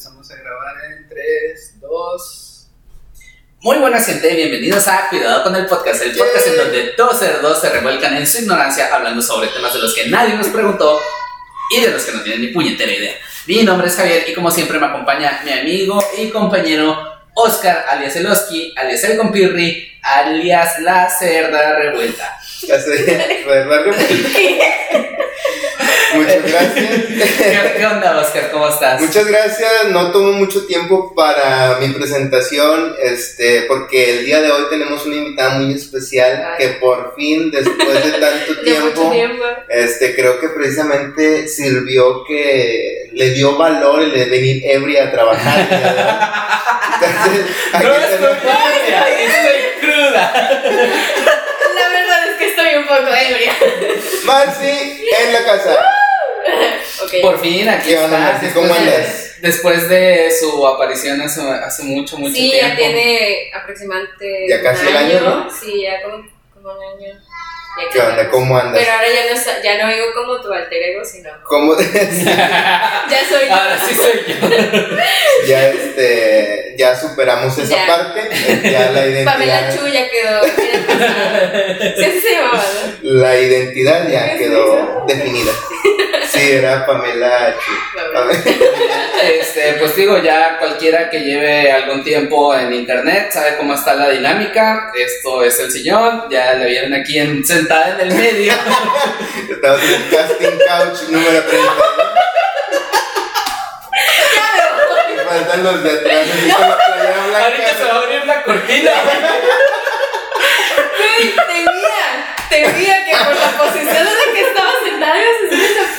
empezamos a grabar en 3, 2. Muy buenas gente, bienvenidos a Cuidado con el Podcast, el podcast en donde dos cerdos se revuelcan en su ignorancia hablando sobre temas de los que nadie nos preguntó y de los que no tienen ni puñetera idea. Mi nombre es Javier y como siempre me acompaña mi amigo y compañero Oscar, alias Eloski, alias El Compirri, alias La Cerda Revuelta. Ya sé, revuelta. Muchas gracias. ¿Qué, onda, Oscar? ¿Cómo estás? Muchas gracias. No tomo mucho tiempo para mi presentación, este, porque el día de hoy tenemos una invitada muy especial que por fin, después de tanto tiempo, este, creo que precisamente sirvió que le dio valor el de venir ebria a trabajar. Entonces, no es estoy cruda. Que estoy un poco ebria. Marcy en la casa. Por fin, aquí está. ¿Cómo andas? Después de su aparición hace, hace mucho, mucho tiempo. Sí, ya tiene aproximadamente. Ya casi un año, ¿no? Sí, ya como, como un año. ¿Qué onda? ¿Cómo andas? Pero ahora ya no, ya no digo como tu alter ego, sino. ¿Cómo? ya soy yo. Ahora sí soy yo. ya, este, ya superamos esa parte. Ya la identidad. Pamela Chu ya quedó. sí, así se. La identidad ya quedó definida. Sí, era Pamela. Este, pues digo, ya cualquiera que lleve algún tiempo en internet sabe cómo está la dinámica. Esto es el sillón, ya la vieron aquí en, sentada en el medio. Estamos en el casting couch número 30. Me faltan los de atrás. No. Ahorita se va a abrir la cortina. Temía, temía que por la posición en la que estaba sentada ibas a hacer esa.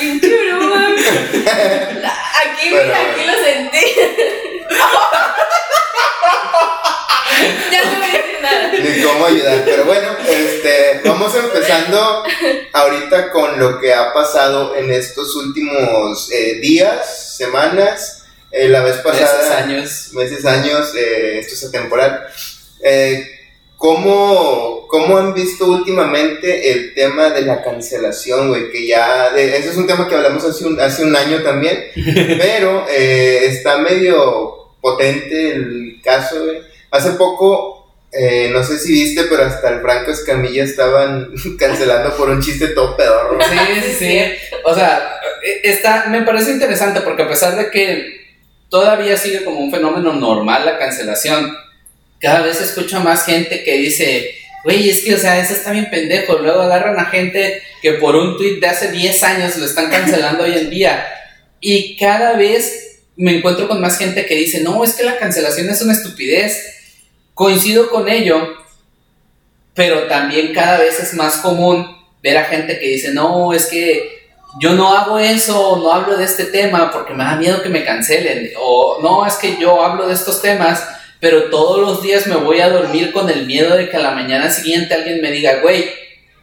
Aquí, aquí lo sentí. ya no voy a decir nada. Ni cómo ayudar, pero bueno, este, vamos empezando ahorita con lo que ha pasado en estos últimos eh, días, semanas. Eh, la vez pasada. Meses, años. Meses, años, eh, esto es atemporal. Eh, ¿Cómo, ¿Cómo, han visto últimamente el tema de la cancelación, güey? Que ya, de, ese es un tema que hablamos hace un, hace un año también, pero eh, está medio potente el caso, güey. Hace poco, eh, no sé si viste, pero hasta el Franco Escamilla estaban cancelando por un chiste todo pedorro. Sí, sí, sí. O sea, está, me parece interesante porque a pesar de que todavía sigue como un fenómeno normal la cancelación, cada vez escucho más gente que dice, güey, es que, o sea, eso está bien pendejo. Luego agarran a gente que por un tweet de hace 10 años lo están cancelando hoy en día. Y cada vez me encuentro con más gente que dice, no, es que la cancelación es una estupidez. Coincido con ello, pero también cada vez es más común ver a gente que dice, no, es que yo no hago eso, no hablo de este tema porque me da miedo que me cancelen. O no, es que yo hablo de estos temas pero todos los días me voy a dormir con el miedo de que a la mañana siguiente alguien me diga, güey,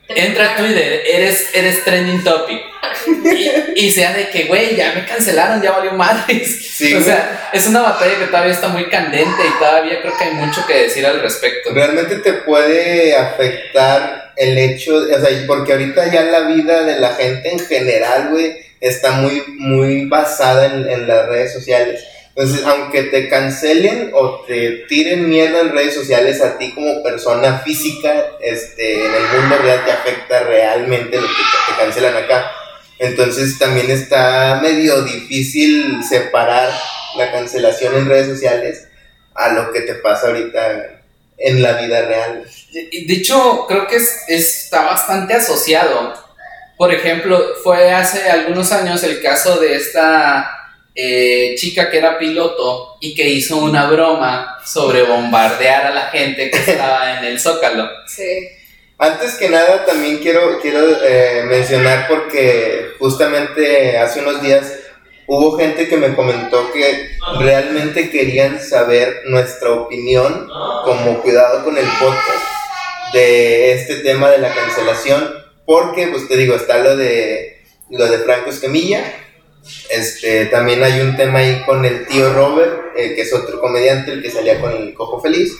entra a Twitter, eres, eres trending topic. Y, y sea de que, güey, ya me cancelaron, ya valió madres. Sí, o sea, es una batalla que todavía está muy candente y todavía creo que hay mucho que decir al respecto. Realmente te puede afectar el hecho, o sea, porque ahorita ya la vida de la gente en general, güey, está muy, muy basada en, en las redes sociales. Entonces, aunque te cancelen o te tiren mierda en redes sociales a ti como persona física, este, en el mundo real te afecta realmente lo que te cancelan acá. Entonces también está medio difícil separar la cancelación en redes sociales a lo que te pasa ahorita en la vida real. De hecho, creo que es, está bastante asociado. Por ejemplo, fue hace algunos años el caso de esta eh, chica que era piloto y que hizo una broma sobre bombardear a la gente que estaba en el Zócalo. Sí. Antes que nada, también quiero, quiero eh, mencionar porque justamente hace unos días hubo gente que me comentó que realmente querían saber nuestra opinión como cuidado con el podcast de este tema de la cancelación porque pues te digo está lo de lo de Franco Escamilla este, también hay un tema ahí con el tío Robert, eh, que es otro comediante, el que salía con el cojo feliz.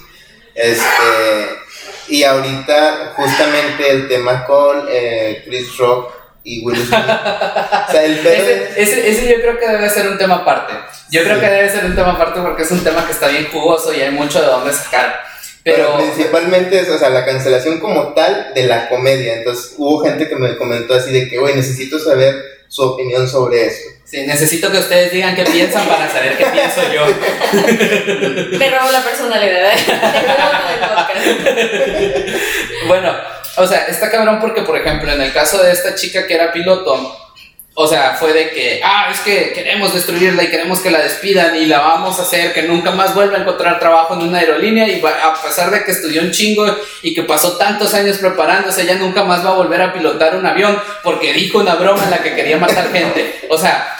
Este, y ahorita justamente el tema con eh, Chris Rock y Will Smith. o sea, el Ese, es- ese, ese yo creo que debe ser un tema aparte. Yo creo Sí. que debe ser un tema aparte porque es un tema que está bien jugoso y hay mucho de dónde sacar. Pero, Pero, principalmente es, o sea, la cancelación como tal de la comedia. Entonces hubo gente que me comentó así de que, güey, necesito saber su opinión sobre eso. sí, necesito que ustedes digan qué piensan para saber qué pienso yo. Me robo la personalidad. ¿eh? Bueno, o sea, está cabrón porque, por ejemplo, en el caso de esta chica que era piloto, o sea, fue de que, ah, es que queremos destruirla y queremos que la despidan y la vamos a hacer que nunca más vuelva a encontrar trabajo en una aerolínea y va- a pesar de que estudió un chingo y que pasó tantos años preparándose, ella nunca más va a volver a pilotar un avión porque dijo una broma en la que quería matar gente. O sea,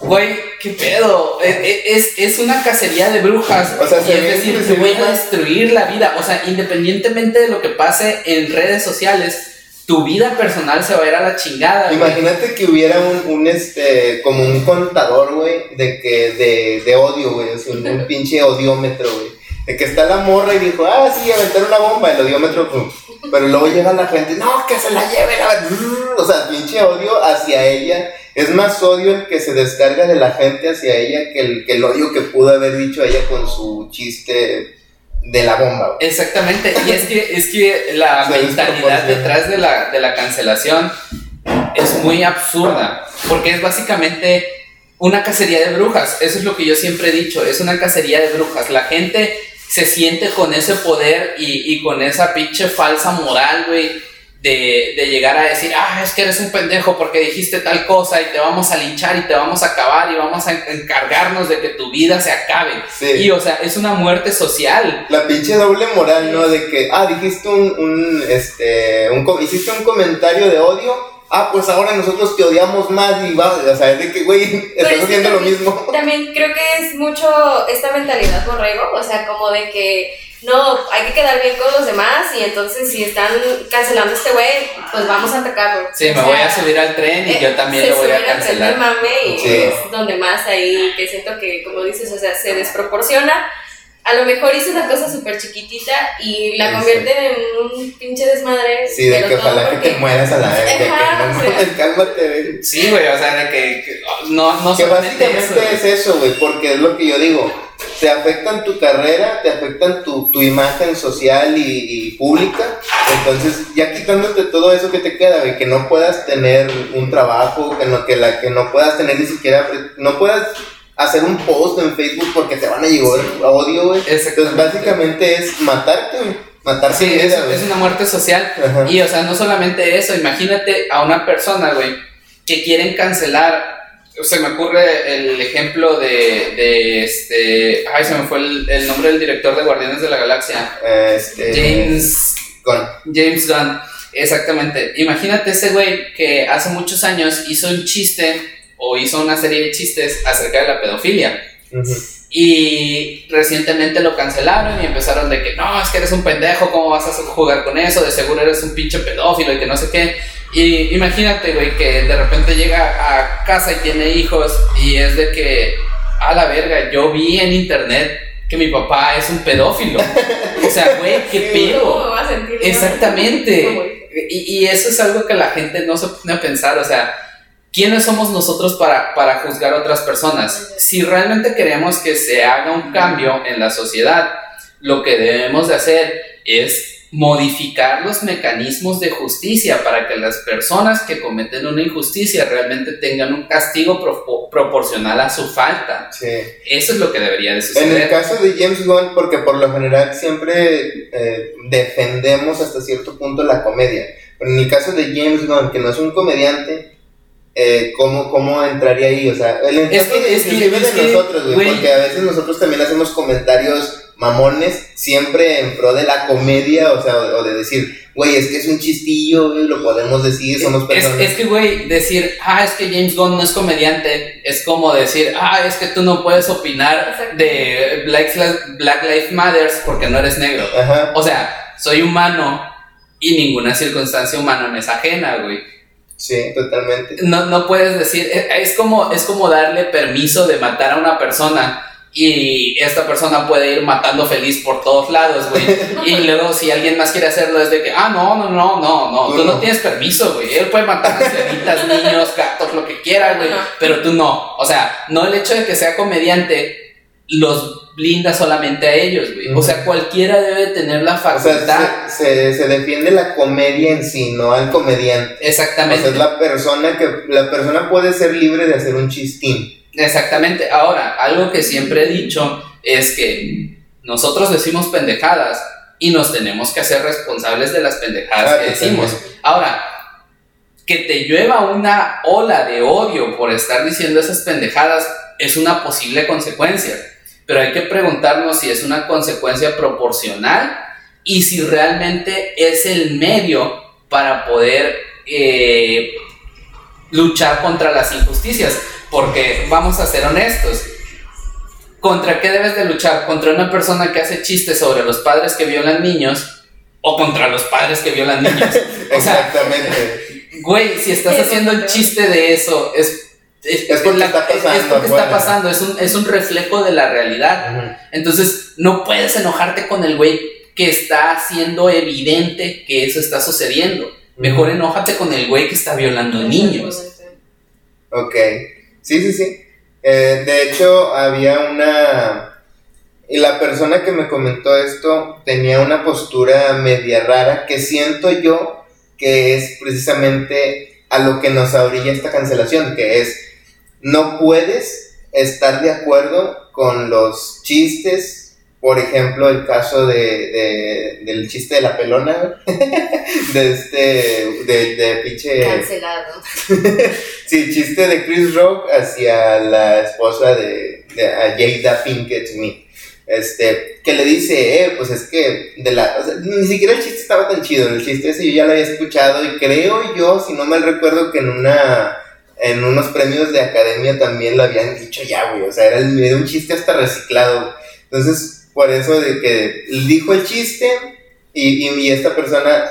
güey, qué pedo. E- e- Es, es una cacería de brujas. O sea, y se es decir, inclusive voy a destruir la vida. O sea, independientemente de lo que pase en redes sociales, tu vida personal se va a ir a la chingada. Imagínate que hubiera un, un, este, como un contador, güey, de que, de, de odio, güey, o sea, un, pinche odiómetro, güey. De que está la morra y dijo, ah, sí, aventar una bomba, el odiómetro, pum. Pero luego llega la gente, no, que se la lleve, la... O sea, pinche odio hacia ella. Es más odio el que se descarga de la gente hacia ella que el, que el odio que pudo haber dicho ella con su chiste de la bomba, güey. Exactamente, y es que, es que la mentalidad detrás de la, de la cancelación es muy absurda, porque es básicamente una cacería de brujas, eso es lo que yo siempre he dicho, es una cacería de brujas, la gente se siente con ese poder y, y con esa pinche falsa moral, güey, de, de llegar a decir, ah, es que eres un pendejo porque dijiste tal cosa y te vamos a linchar y te vamos a acabar y vamos a encargarnos de que tu vida se acabe. Sí. Y o sea, es una muerte social. La pinche doble moral, ¿no? De que, ah, dijiste un, un este, un, hiciste un comentario de odio, ah, pues ahora nosotros te odiamos más y va, o sea, es de que, güey, estás haciendo lo mismo. También creo que es mucho esta mentalidad borrego, o sea, como de que no, hay que quedar bien con los demás y entonces si están cancelando a este güey, pues vamos a atacarlo. Sí, O me sea, voy a subir al tren y eh, yo también lo voy a al tren cancelar. mame y Sí. es donde más ahí que siento que, como dices, o sea, se desproporciona. A lo mejor hizo una cosa súper chiquitita y la Sí, convierte en un pinche desmadre. Sí, de que ojalá que porque- te mueras a la vez, de que Ajá, no o sea. mames, cálmate, güey. Sí, güey, o sea, de que, que- no, no Que básicamente eso, es eso, güey, porque es lo que yo digo. Te afectan tu carrera, te afectan tu, tu imagen social y, y pública. Entonces, ya quitándote todo eso que te queda, güey, que no puedas tener un trabajo, que no, que la, que no puedas tener ni siquiera, no puedas hacer un post en Facebook porque te van a llegar odio, güey. Entonces, básicamente es matarte, güey. Matar tu Sí, es, es una muerte social. Ajá. Y, o sea, no solamente eso, imagínate a una persona, güey, que quieren cancelar. Se me ocurre el ejemplo de, de este. Ay, se me fue el, el nombre del director de Guardianes de la Galaxia. Este, James. Gunn. James Gunn, exactamente. Imagínate ese güey que hace muchos años hizo un chiste o hizo una serie de chistes acerca de la pedofilia. Y recientemente lo cancelaron y empezaron de que no, es que eres un pendejo, ¿cómo vas a jugar con eso? De seguro eres un pinche pedófilo y que no sé qué. Y imagínate, güey, que de repente llega a casa y tiene hijos y es de que, a la verga, yo vi en internet que mi papá es un pedófilo. O sea, güey, qué pedo. Exactamente. Y, y eso es algo que la gente no se pone a pensar, o sea, ¿quiénes somos nosotros para, para juzgar a otras personas? Si realmente queremos que se haga un cambio en la sociedad, lo que debemos de hacer es modificar los mecanismos de justicia para que las personas que cometen una injusticia realmente tengan un castigo pro- proporcional a su falta. Sí. Eso es lo que debería de En el suceder. caso de James Gunn, porque por lo general siempre eh, defendemos hasta cierto punto la comedia. Pero en el caso de James Gunn, que no es un comediante, eh, ¿cómo, ¿cómo entraría ahí? O sea, el Es que- de, es que- de nosotros, güey. porque a veces nosotros también hacemos comentarios mamones, siempre en pro de la comedia, o sea, o, de decir, güey, es que es un chistillo, güey, lo podemos decir, somos Es, personas. es que, güey, decir, ah, es que James Gunn no es comediante, es como decir, ah, es que tú no puedes opinar de Black, Lives- Black Lives Matters porque no eres negro. Ajá, O sea, soy humano y ninguna circunstancia humana me es ajena, güey. sí, totalmente. No, no puedes decir, es, es como, es como darle permiso de matar a una persona y esta persona puede ir matando feliz por todos lados, güey. Y luego si alguien más quiere hacerlo es de que, ah, no, no, no, no, no, tú, no. tienes permiso, güey. Él puede matar ancianitas, niños, gatos, lo que quiera, güey, pero tú no. O sea, no el hecho de que sea comediante los blinda solamente a ellos, güey. O sea, cualquiera debe tener la facultad. se, se, defiende la comedia en sí, no al comediante. Exactamente. O sea, es la persona que la persona puede ser libre de hacer un chistín Exactamente. Ahora, algo que siempre he dicho es que nosotros decimos pendejadas y nos tenemos que hacer responsables de las pendejadas que decimos. Ahora, que te llueva una ola de odio por estar diciendo esas pendejadas es una posible consecuencia, pero hay que preguntarnos si es una consecuencia proporcional y si realmente es el medio para poder eh, luchar contra las injusticias. Porque vamos a ser honestos. ¿Contra qué debes de luchar? ¿Contra una persona que hace chistes sobre los padres que violan niños? ¿O contra los padres que violan niños? Exactamente. güey, si estás haciendo el chiste de eso, es es, es, porque está pasando, es, porque está pasando, es un, es un reflejo de la realidad. Entonces, no puedes enojarte con el güey que está haciendo evidente que eso está sucediendo. Mejor enójate con el güey que está violando niños. Ok. Sí, sí, sí. Eh, de hecho, había una... Y la persona que me comentó esto tenía una postura media rara que siento yo que es precisamente a lo que nos abrilla esta cancelación, que es no puedes estar de acuerdo con los chistes por ejemplo, el caso de, del chiste de la pelona, de este, de, de pinche... Cancelado. sí, chiste de Chris Rock hacia la esposa de, de Jada Pinkett Smith. Este, que le dice, eh, pues es que de la, ni siquiera el chiste estaba tan chido, el chiste ese yo ya lo había escuchado y creo yo, si no mal recuerdo, que en una, en unos premios de academia también lo habían dicho ya, güey, o sea, era, era un chiste hasta reciclado. Entonces, por eso de que dijo el chiste y, y, esta persona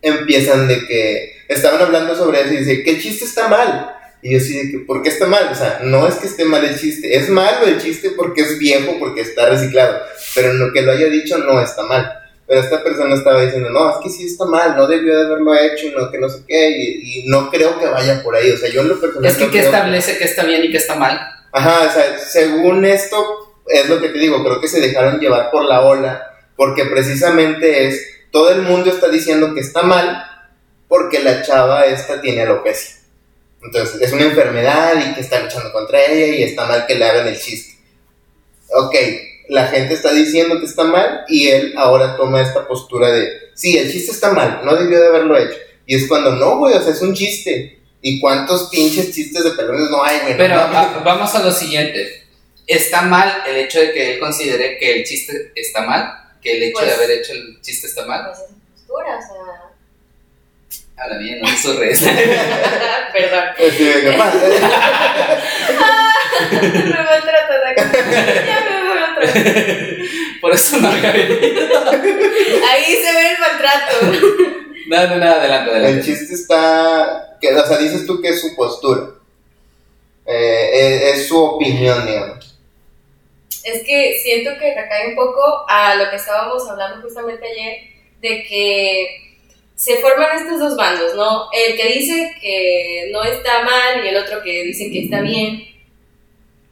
empiezan de que estaban hablando sobre eso y dice que el chiste está mal. Y yo así de que, ¿por qué está mal? O sea, no es que esté mal el chiste, es malo el chiste porque es viejo, porque está reciclado, pero lo que lo haya dicho no está mal. Pero esta persona estaba diciendo, no, es que sí está mal, no debió de haberlo hecho, y no, que no sé qué, y, no creo que vaya por ahí. O sea, yo en lo personal. Es que, ¿qué establece que está bien y que está mal? Ajá, o sea, según esto, es lo que te digo, creo que se dejaron llevar por la ola, porque precisamente es, todo el mundo está diciendo que está mal, porque la chava esta tiene alopecia. Entonces, es una enfermedad y que está luchando contra ella y está mal que le hagan el chiste. Ok, la gente está diciendo que está mal y él ahora toma esta postura de, sí, el chiste está mal, no debió de haberlo hecho. Y es cuando, no, güey, o sea, es un chiste. ¿Y cuántos pinches chistes de pelones no hay, güey? Pero vamos a lo siguiente está mal el hecho de que él considere que el chiste está mal, que el hecho de pues, haber hecho el chiste está mal. Pues es postura, o sea. Ahora bien, no es redes. Perdón. Sí, me maltratas acá. Ya me maltratas. Por eso no había venido. Ahí se ve el maltrato. No, no, no, adelante, adelante. El chiste está. Que, o sea, dices tú que es su postura. Eh, es, es su opinión, digamos es que siento que recae un poco a lo que estábamos hablando justamente ayer, de que se forman estos dos bandos, ¿no? El que dice que no está mal y el otro que dice que está bien.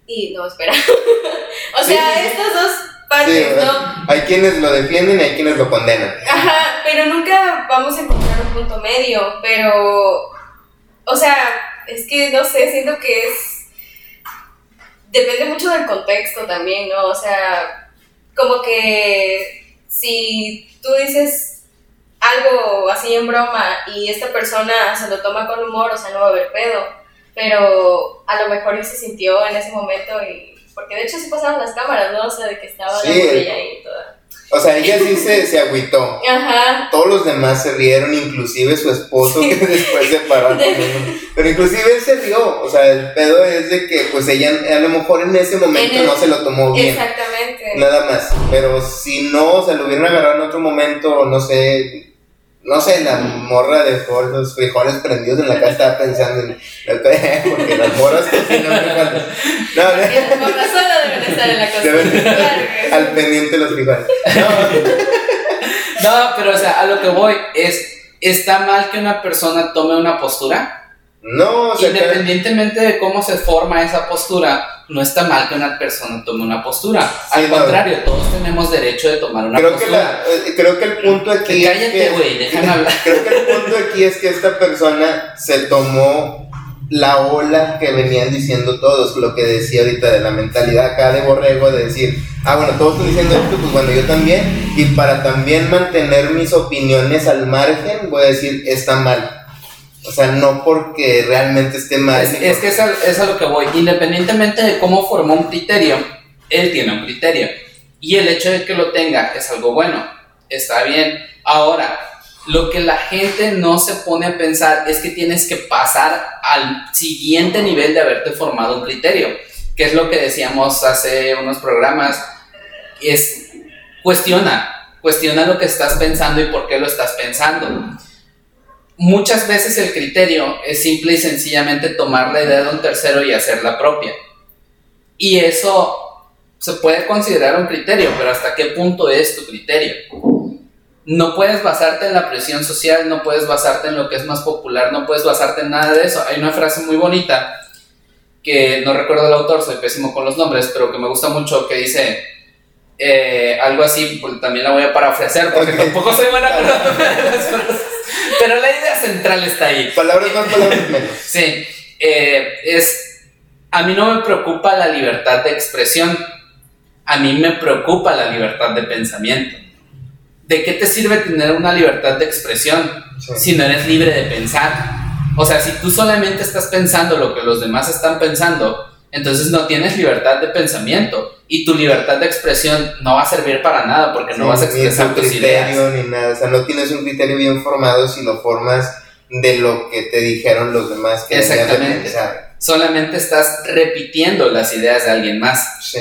Y no, espera. o sea, estos dos partes, ¿no? Hay quienes lo defienden y hay quienes lo condenan. Ajá, pero nunca vamos a encontrar un punto medio, pero, o sea, es que no sé, siento que es depende mucho del contexto también, ¿no? O sea, como que si tú dices algo así en broma y esta persona se lo toma con humor, o sea, no va a haber pedo, pero a lo mejor él se sintió en ese momento y... Porque de hecho sí pasaron las cámaras, ¿no? O sea, de que estaba la botella ahí y toda. O sea, ella sí se, se agüitó. Ajá. Todos los demás se rieron, inclusive su esposo que después se paró Pero inclusive él se rió. O sea, el pedo es de que pues ella a lo mejor en ese momento no se lo tomó bien. Exactamente. Nada más. Pero si no, o sea, lo hubieran agarrado en otro momento, no sé, no sé, la morra dejó los frijoles prendidos en la casa, estaba pensando en. Porque las morras cocinan frijoles. No, no. estar en la Deben estar Claro que sí. al pendiente los frijoles. No, No, pero o sea, a lo que voy es, ¿está mal que una persona tome una postura? No, o sea, Independientemente de cómo se forma esa postura, no está mal que una persona tome una postura. Al no. contrario, todos tenemos derecho de tomar una creo que, postura. la, eh, creo que el punto aquí Que es cállate, que- güey, déjame hablar. Creo que el punto aquí es que esta persona se tomó la ola que venían diciendo todos, lo que decía ahorita de la mentalidad acá de borrego, de decir, ah, bueno, todos están diciendo esto, pues bueno, yo también, y para también mantener mis opiniones al margen, voy a decir, está mal. O sea, no porque realmente esté mal. Es, es que es a, es a lo que voy. Independientemente de cómo formó un criterio, él tiene un criterio. Y el hecho de que lo tenga es algo bueno. Está bien. Ahora, lo que la gente no se pone a pensar es que tienes que pasar al siguiente nivel de haberte formado un criterio. Que es lo que decíamos hace unos programas. Es cuestiona. Cuestiona lo que estás pensando y por qué lo estás pensando muchas veces el criterio es simple y sencillamente tomar la idea de un tercero y hacerla propia. Y eso se puede considerar un criterio, pero ¿hasta qué punto es tu criterio? No puedes basarte en la presión social, no puedes basarte en lo que es más popular, no puedes basarte en nada de eso. Hay una frase muy bonita que no recuerdo el autor, soy pésimo con los nombres, pero que me gusta mucho, que dice eh, algo así, pues, también la voy a parafrasear porque Ok. tampoco soy buena de las frases. Pero la idea central está ahí. Palabras más, palabras menos. Sí, eh, es, a mí no me preocupa la libertad de expresión, a mí me preocupa la libertad de pensamiento. ¿De qué te sirve tener una libertad de expresión Sí. si no eres libre de pensar? O sea, si tú solamente estás pensando lo que los demás están pensando, entonces no tienes libertad de pensamiento y tu libertad de expresión no va a servir para nada porque no vas a expresar tu tus criterio, ideas. ni nada. O sea, no tienes un criterio bien formado si lo formas de lo que te dijeron los demás que de Exactamente. pensar. Solamente estás repitiendo las ideas de alguien más. Sí.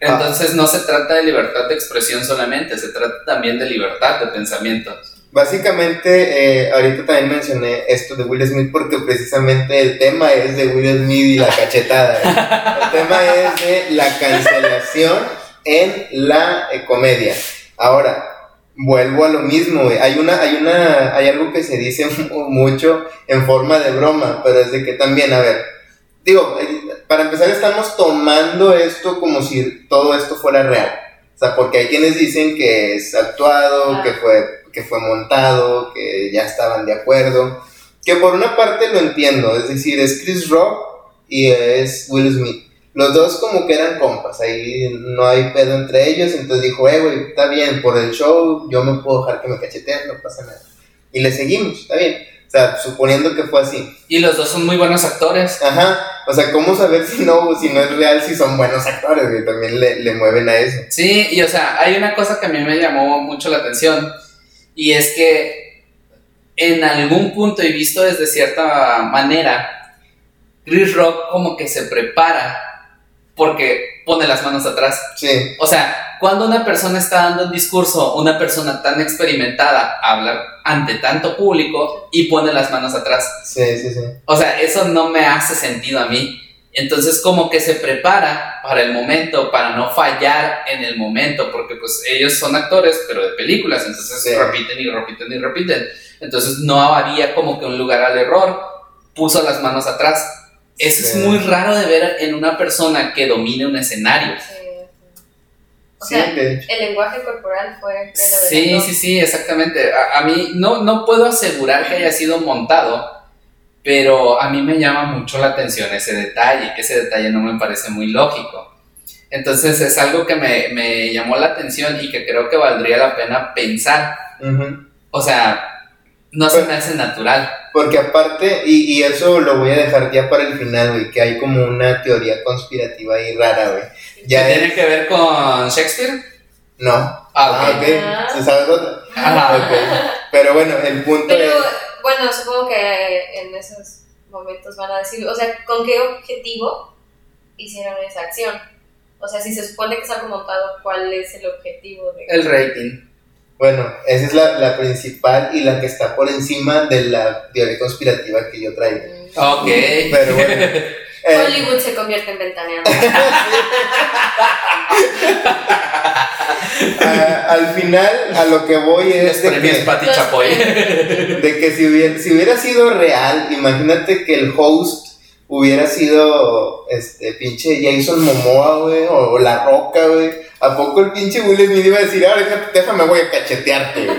Entonces no se trata de libertad de expresión solamente, se trata también de libertad de pensamiento. Básicamente, eh, ahorita también mencioné esto de Will Smith porque precisamente el tema es de Will Smith y la cachetada. ¿eh? El tema es de la cancelación en la eh, comedia. Ahora, vuelvo a lo mismo, güey. Hay una, hay una, hay algo que se dice mu- mucho en forma de broma, pero es de que también, a ver, digo, eh, para empezar estamos tomando esto como si todo esto fuera real. O sea, porque hay quienes dicen que es actuado, que fue, que fue montado, que ya estaban de acuerdo. Que por una parte lo entiendo, es decir, es Chris Rock y es Will Smith. Los dos como que eran compas, ahí no hay pedo entre ellos, entonces dijo, eh, güey, está bien, por el show yo me puedo dejar que me cacheteen, no pasa nada. Y le seguimos, está bien. O sea, suponiendo que fue así. Y los dos son muy buenos actores. Ajá, o sea, ¿cómo saber si no, si no es real, si son buenos actores, güey? También le, le mueven a eso. Sí, y o sea, hay una cosa que a mí me llamó mucho la atención y es que en algún punto y visto desde cierta manera, Chris Rock como que se prepara porque pone las manos atrás. Sí, O sea, cuando una persona está dando un discurso, una persona tan experimentada habla ante tanto público y pone las manos atrás. sí, sí, sí. O sea, eso no me hace sentido a mí. Entonces como que se prepara para el momento, para no fallar en el momento, porque pues ellos son actores, pero de películas, entonces Sí. repiten y repiten y repiten. Entonces no había como que un lugar al error, puso las manos atrás. Eso Sí. es muy raro de ver en una persona que domine un escenario. Sí, sí. O sea, el lenguaje corporal fue Sí, sí, sí, exactamente. A, a mí no, no puedo asegurar que haya sido montado, pero a mí me llama mucho la atención ese detalle. Ese detalle no me parece muy lógico. Entonces es algo que me, me llamó la atención y que creo que valdría la pena pensar. Ujú. O sea, no se me hace natural. Porque aparte, y, y eso lo voy a dejar ya para el final, güey, que hay como una teoría conspirativa ahí rara, güey. Ya ¿Qué es- tiene que ver con Shakespeare? No. Ah, Ah, ok. ok. ¿Se sabe otra? Ajá. Ok. Pero bueno, el punto Pero es... bueno, supongo que en esos momentos van a decir, o sea, ¿con qué objetivo hicieron esa acción? O sea, si se supone que es algo montado, ¿cuál es el objetivo de El rating. Bueno, esa es la, la principal y la que está por encima de la teoría conspirativa que yo traigo. Ok. Pero bueno. Eh, Hollywood se convierte en ventaneando. Ah, al final, a lo que voy es. Los de que, Pati Chapoy. de que si hubiera, si hubiera sido real, imagínate que el host hubiera sido este pinche Jason Momoa, güey, o, La Roca, güey. ¿A poco el pinche Will Smith iba a decir, ahora déjame, voy a cachetearte, güey?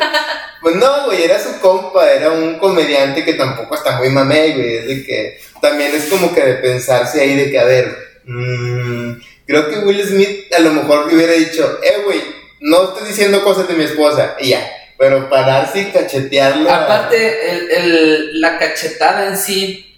Pues no, güey, era su compa, era un comediante que tampoco está muy mamey, güey. Es de que también es como que de pensarse ahí de que, a ver, mm, creo que Will Smith a lo mejor le hubiera dicho, eh, güey, no estoy diciendo cosas de mi esposa, y ya. Pero pararse y cachetearlo. Aparte, el- el- la cachetada en sí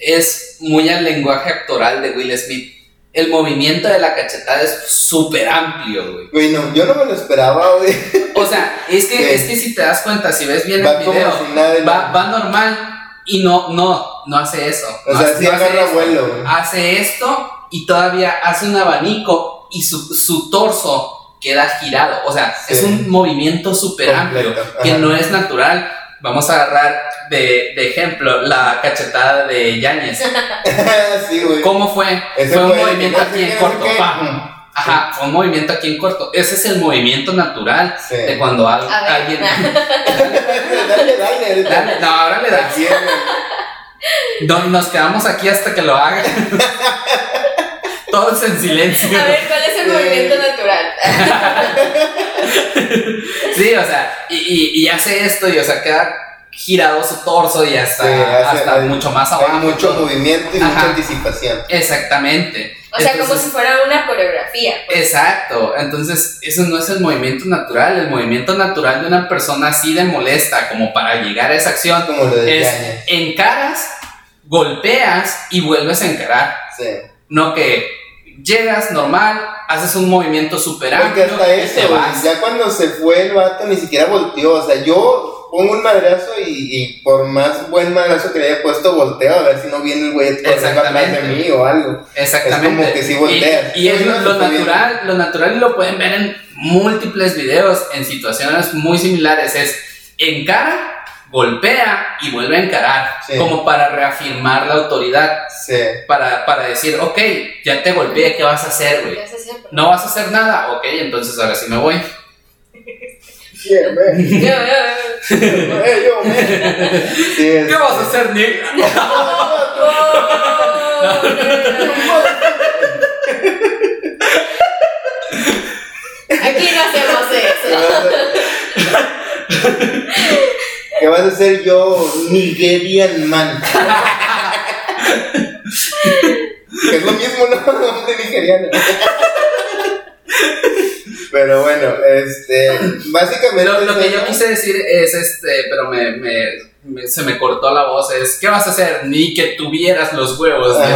es muy al lenguaje actoral de Will Smith. El movimiento de la cachetada es súper amplio, güey. Güey, no, yo no me lo esperaba, güey. O sea, es que, es que si te das cuenta, si ves bien Va el video, de va, va normal y no, no, no hace eso. O No sea, hace- sí no hace agarra esto. vuelo, güey. Hace esto y todavía hace un abanico y su, su torso queda girado. O sea, Sí. es un movimiento súper amplio que no es natural. Vamos a agarrar de, de ejemplo la cachetada de Yáñez. sí, güey. ¿Cómo fue? Ese fue un fue que movimiento aquí en corto. Mm. Ajá, fue un movimiento aquí en corto. Ese es el movimiento natural Sí. de cuando al- A ver, alguien. dale, dale. Dale, no, ahora le das. Nos quedamos aquí hasta que lo haga. Todos en silencio. A ver, ¿cuál es el movimiento natural? Sí, o sea, y, y- y hace esto y, o sea, queda girado su torso y hasta, Sí, hace- hasta hay- mucho más Hay abajo. mucho movimiento y Ajá. mucha anticipación. Exactamente. O sea, como si fuera una coreografía. pues. Exacto, entonces eso no es el movimiento natural, el movimiento natural de una persona así de molesta como para llegar a esa acción Como lo de es Yañez. encaras, golpeas y vuelves a encarar, Sí. no que llegas normal, haces un movimiento super Porque amplio hasta y eso, te güey, vas. ya cuando se fue el vato ni siquiera volteó. O sea, yo pongo un madrazo y, y por más buen madrazo que le haya puesto, volteo a ver si no viene el güey atrás de mí o algo. Exactamente. Es como que sí volteas. Y, y es lo, natural, lo natural y lo pueden ver en múltiples videos en situaciones muy similares. Es encara, golpea y vuelve a encarar. Sí. Como para reafirmar la autoridad. Sí. Para, para decir, ok, ya te golpeé, ¿qué vas a hacer, güey? No vas a hacer nada, ok, entonces ahora sí me voy. Yeah, man. Yo, yo, yo. Yo, man. Sí, es- ¿Qué vas a hacer, Nick? Aquí no hacemos ¿Qué eso. ¿Qué vas a hacer yo, Nigerian man? Que es lo mismo, ¿no? Nombre nigeriano. Pero bueno, este. Básicamente. Lo, lo que yo quise decir es, este, pero me, me- me- se me cortó la voz, es, ¿qué vas a hacer? Ni que tuvieras los huevos. o sea.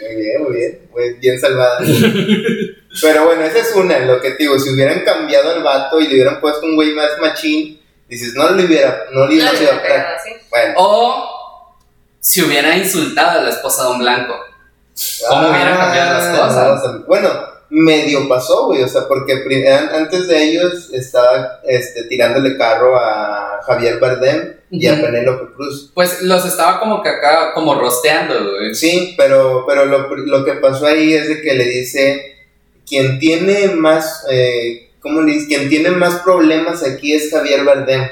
Muy bien, muy bien. Muy bien salvada. Pero bueno, esa es una, lo que te digo. Si hubieran cambiado al vato y le hubieran puesto un güey más machín, dices, no le hubiera, no le No, hubiera le sido pegado. Bueno. O si hubiera insultado a la esposa de un blanco. ¿Cómo hubieran cambiado las cosas? no, o sea, bueno, medio pasó, güey, o sea, porque antes de ellos estaba este, tirándole carro a Javier Bardem y a. Penélope Cruz. Pues los estaba como que acá, como rosteando, güey. Sí, pero, pero lo, lo que pasó ahí es de que le dice, quien tiene más, eh, ¿cómo le dice? Quien tiene más problemas aquí es Javier Bardem,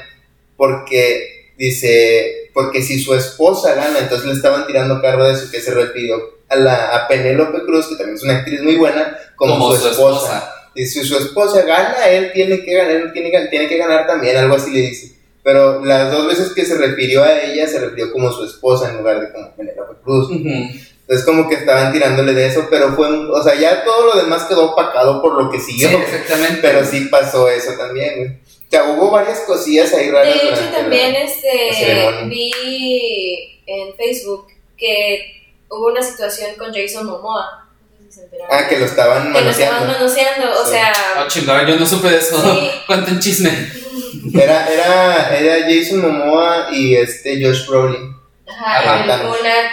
porque dice, porque si su esposa gana, entonces le estaban tirando carro de eso, que se refirió a, la, a Penélope Cruz, que también es una actriz muy buena, como, su, esposa. Y si su esposa gana, él tiene que ganar, él tiene, que- tiene que ganar también, algo así le dice. Pero las dos veces que se refirió a ella, se refirió como su esposa en lugar de como Penélope Cruz. Ujú. Entonces como que estaban tirándole de eso, pero fue, un- o sea, ya todo lo demás quedó opacado por lo que Sí, siguió. exactamente. pero sí pasó eso también, güey. O sea, hubo varias cosillas ahí raras. De hecho, la- también la este, ceremonia. vi en Facebook que hubo una situación con Jason Momoa. No sé si se enteraron. Ah, que lo estaban Que lo estaban manoseando. manoseando, o Sí. sea... Ah, chingada, yo no supe de eso. Sí. Cuenten chisme. Era, era, era Jason Momoa y este Josh Brolin. Ajá, una,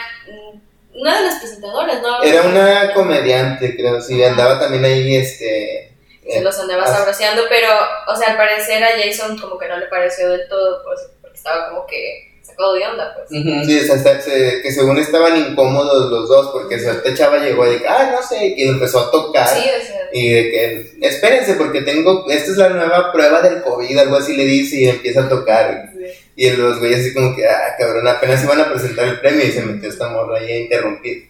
una de las presentadoras, ¿no? Era una comediante, creo, sí, Ajá. andaba también ahí, este... Se eh, los andaba ah, sabroseando, pero, o sea, al parecer a Jason como que no le pareció del todo, pues, porque estaba como que sacado de onda, pues. Ujú. Sí, o sea, hasta se- que según estaban incómodos los dos, porque o sea, esta chava llegó y que, ah, no sé, y empezó a tocar. Sí, o sea. Y de que, espérense, porque tengo, esta es la nueva prueba del COVID, algo así le dice, y empieza a tocar. Y los güeyes así como que, ah, cabrón, apenas iban a presentar el premio y se metió esta morra ahí a interrumpir.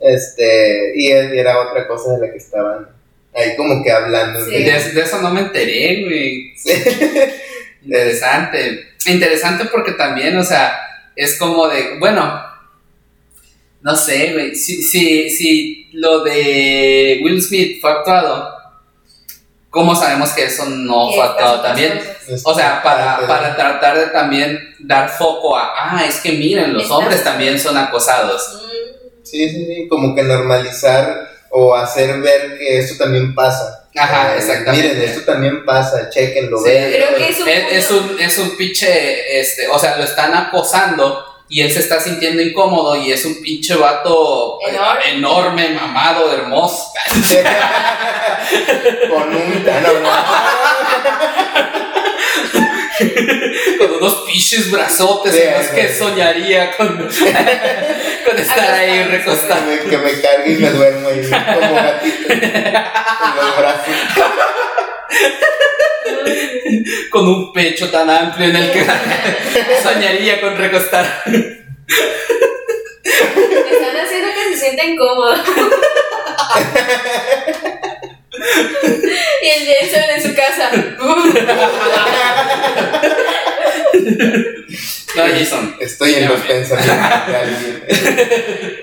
Este, y y era otra cosa de la que estaban ahí como que hablando. Sí. De, de eso no me enteré, güey. Interesante. Interesante porque también, o sea, es como de, bueno, no sé, güey, si, si, si lo de Will Smith fue actuado, ¿cómo sabemos que eso no fue actuado también? O sea, para, para tratar de también dar foco a, ah, es que miren, los hombres también son acosados. Mm, Sí, sí, sí, como que normalizar o hacer ver que esto también pasa. Ajá, Eh, exactamente. Miren, esto también pasa, chequenlo, Sí. vean. Creo que es un Es, es un, es un pinche, este, o sea, lo están acosando y él se está sintiendo incómodo y es un pinche vato eh, Enorme. enorme, mamado, hermoso, Con un no, no. con unos pinches brazotes Sí, en los que sí. soñaría con, con estar ahí recostado. Que me, que me cargue y me duermo ahí como gatito en los brazos. con un pecho tan amplio en el que soñaría con recostar. Me están haciendo que se sienta incómodo. Y el Jason en su casa. No, Jason. Estoy en los pensamientos de alguien.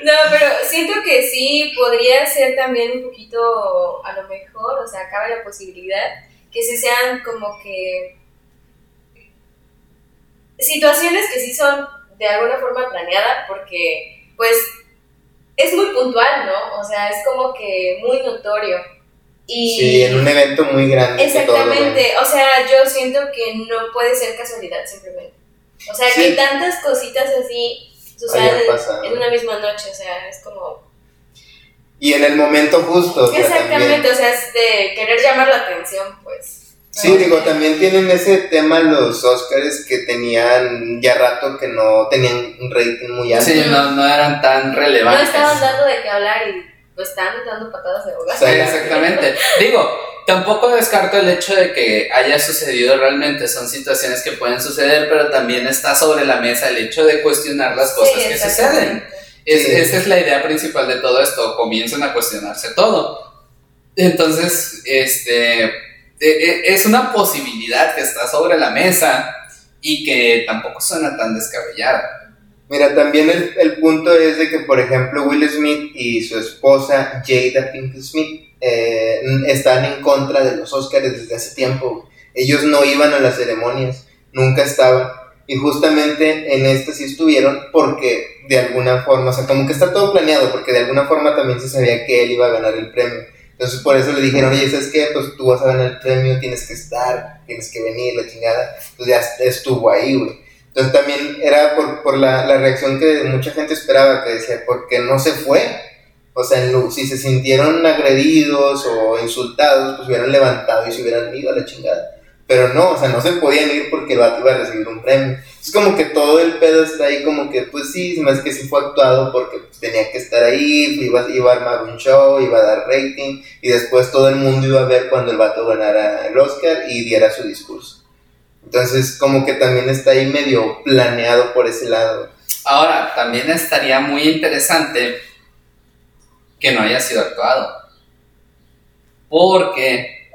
No, pero siento que sí podría ser también un poquito, a lo mejor, o sea, cabe la posibilidad que sí sean como que situaciones que sí son de alguna forma planeadas porque pues es muy puntual, ¿no? O sea, es como que muy notorio. Y Sí, en un evento muy grande. Exactamente, o sea, yo siento que no puede ser casualidad simplemente. O sea, Sí. que tantas cositas así sucedan pasado. en, en una misma noche, o sea, es como... Y en el momento justo. o sea, Exactamente, también. o sea, es de querer llamar la atención, pues. Sí, ¿no? digo, también tienen ese tema los Oscars que tenían ya rato que no tenían un rating muy alto. Sí, no, no eran tan No relevantes. estaban dando de qué hablar y pues estaban dando patadas de ahogar. Sí. Exactamente. Digo, tampoco descarto el hecho de que haya sucedido realmente. Son situaciones que pueden suceder, pero también está sobre la mesa el hecho de cuestionar las cosas Sí, que suceden. Es- Sí. Esa es la idea principal de todo esto. Comienzan a cuestionarse todo. Entonces, este, e- e- es una posibilidad que está sobre la mesa y que tampoco suena tan descabellada. Mira, también el, el punto es de que, por ejemplo, Will Smith y su esposa Jada Pinkett Smith eh, están en contra de los Oscars desde hace tiempo. Ellos no iban a las ceremonias, nunca estaban. Y justamente en este sí estuvieron porque de alguna forma, o sea, como que está todo planeado, porque de alguna forma también se sabía que él iba a ganar el premio. Entonces por eso le dijeron, oye, ¿sabes qué? Pues tú vas a ganar el premio, tienes que estar, tienes que venir, la chingada. Entonces ya estuvo ahí, güey. Entonces también era por, por la, reacción que mucha gente esperaba, que decía, ¿por qué no se fue? O sea, si se sintieron agredidos o insultados, pues hubieran levantado y se hubieran ido a la chingada. Pero no, o sea, no se podían ir porque el vato iba a recibir un premio. Es como que todo el pedo está ahí como que, pues sí, más que sí fue actuado porque pues, tenía que estar ahí, iba, iba a armar un show, iba a dar rating, y después todo el mundo iba a ver cuando el vato ganara el Oscar y diera su discurso. Entonces, como que también está ahí medio planeado por ese lado. Ahora, también estaría muy interesante que no haya sido actuado. Porque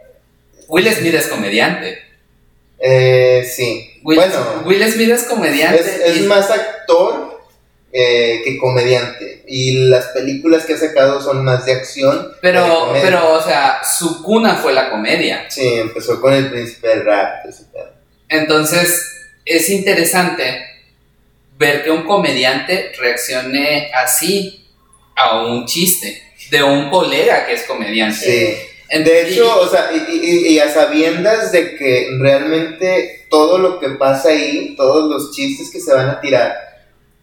Will Smith es comediante. Eh, sí. Will, bueno, Will Smith es comediante. es, es y- más actor eh, que comediante. Y las películas que ha sacado son más de acción. que de pero, pero, o sea, su cuna fue la comedia. Sí, empezó con el príncipe del rap. ese. Entonces, es interesante ver que un comediante reaccione así a un chiste de un colega que es comediante. Sí. De y- hecho, o sea, y, y- y a sabiendas de que realmente todo lo que pasa ahí, todos los chistes que se van a tirar,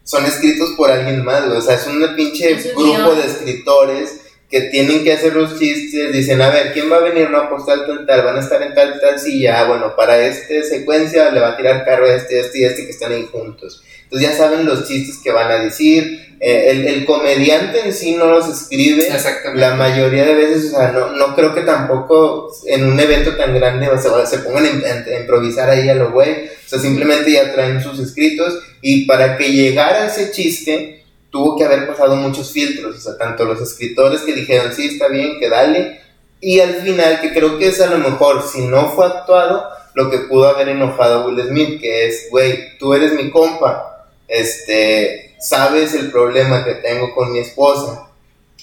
son escritos por alguien más. O sea, es un pinche grupo de escritores que tienen que hacer los chistes, dicen, a ver, ¿quién va a venir? No, pues tal, tal, tal, van a estar en tal, tal silla, ah, bueno, para esta secuencia le va a tirar carro a este, este y este que están ahí juntos. Entonces ya saben los chistes que van a decir, eh, el, el, comediante en sí no los escribe, la mayoría de veces, o sea, no, no creo que tampoco en un evento tan grande o sea, se pongan a, improvisar ahí a lo güey, o sea, simplemente ya traen sus escritos y para que llegara ese chiste, tuvo que haber pasado muchos filtros, o sea, tanto los escritores que dijeron, sí, está bien, que dale, y al final, que creo que es a lo mejor, si no fue actuado, lo que pudo haber enojado a Will Smith, que es, güey, tú eres mi compa, este, sabes el problema que tengo con mi esposa,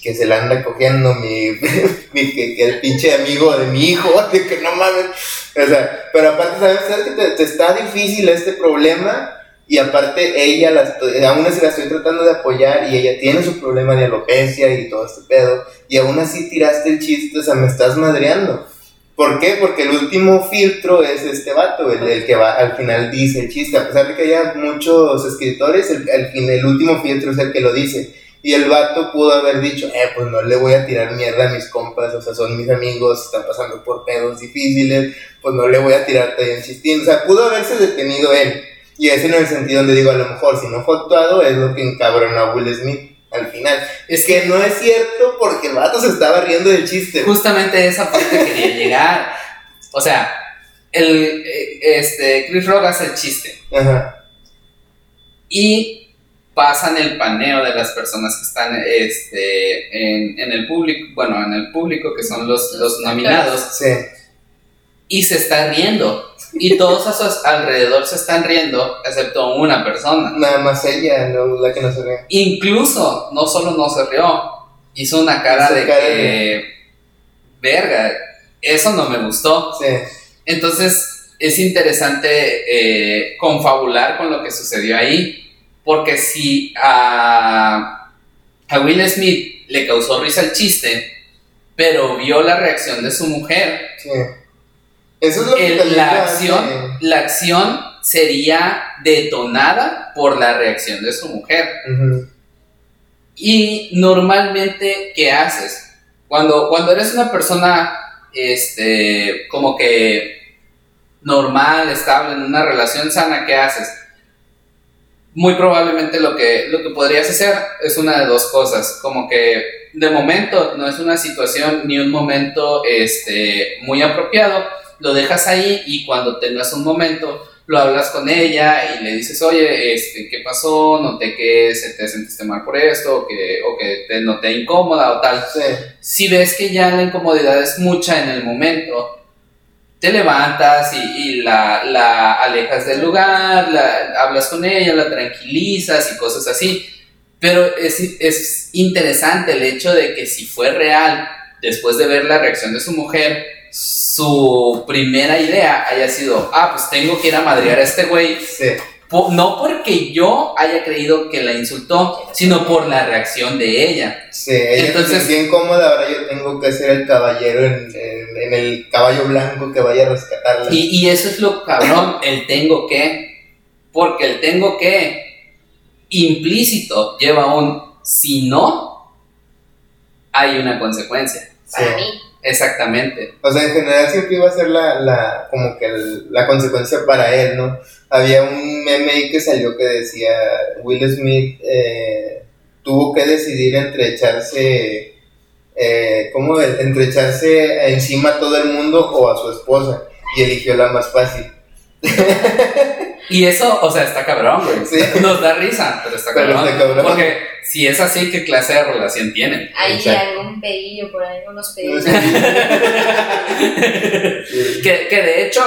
que se la anda cogiendo mi, mi que, el pinche amigo de mi hijo, de que no mames, o sea, pero aparte, ¿sabes, ¿Sabes que te está difícil este problema? Y aparte, ella, la aún así la estoy tratando de apoyar y ella tiene su problema de alopecia y todo este pedo. Y aún así tiraste el chiste, o sea, me estás madreando. ¿Por qué? Porque el último filtro es este vato, el, que va al final dice el chiste. A pesar de que haya muchos escritores, el, el, el último filtro es el que lo dice. Y el vato pudo haber dicho, eh, pues no le voy a tirar mierda a mis compas, o sea, son mis amigos, están pasando por pedos difíciles, pues no le voy a tirar un chistín. O sea, pudo haberse detenido él y ese no es el sentido donde digo, a lo mejor si no fue actuado es lo que encabrona a Will Smith al final. Es que no es cierto porque el vato se estaba riendo del chiste. Justamente esa parte quería llegar. O sea, el, eh, este, Chris Rock hace el chiste. Ajá. Y pasan el paneo de las personas que están este, en, en el público, bueno, en el público que son los, los nominados. Sí. Y se está riendo y todos a su alrededor se están riendo, excepto una persona. Nada más ella, la que no se rió. Incluso, no solo no se rió, hizo una cara de que. Verga, eso no me gustó. Sí. Entonces, es interesante eh, confabular con lo que sucedió ahí, porque si a, a Will Smith le causó risa el chiste, pero vio la reacción de su mujer. Sí eso es lo que la acción, la acción sería detonada por la reacción de su mujer. Y normalmente, ¿qué haces? Cuando, cuando eres una persona, este, como que normal, estable, en una relación sana, ¿qué haces? Muy probablemente lo que, lo que podrías hacer es una de dos cosas, como que de momento no es una situación ni un momento este, muy apropiado, lo dejas ahí y cuando tengas un momento lo hablas con ella y le dices, oye, este, ¿qué pasó? Noté que se te sentiste mal por esto, o que, o que te noté incómoda o tal. Si ves que ya la incomodidad es mucha en el momento, te levantas y, la, la, alejas del lugar, la, hablas con ella, la tranquilizas y cosas así. Pero es, es interesante el hecho de que si fue real, después de ver la reacción de su mujer, su primera idea haya sido, ah, pues tengo que ir a madrear a este güey. no porque yo haya creído que la insultó, sino por la reacción de ella. Sí, ella Entonces, bien cómoda, ahora yo tengo que ser el caballero en, el caballo blanco que vaya a rescatarla. Y, y eso es lo cabrón, el tengo que, porque el tengo que implícito lleva un si no, hay una consecuencia. Para mí. Exactamente. O sea, en general siempre iba a ser la, la como que la consecuencia para él, ¿no? Había un meme que salió que decía Will Smith eh, tuvo que decidir entre echarse, eh, ¿cómo? Entre echarse encima a todo el mundo o a su esposa y eligió la más fácil. y eso, o sea, está cabrón, güey. Sí. Nos da risa, pero está cabrón. Porque si es así, ¿qué clase de relación tienen? Hay algún pedillo por ahí, unos pedillos. que, que de hecho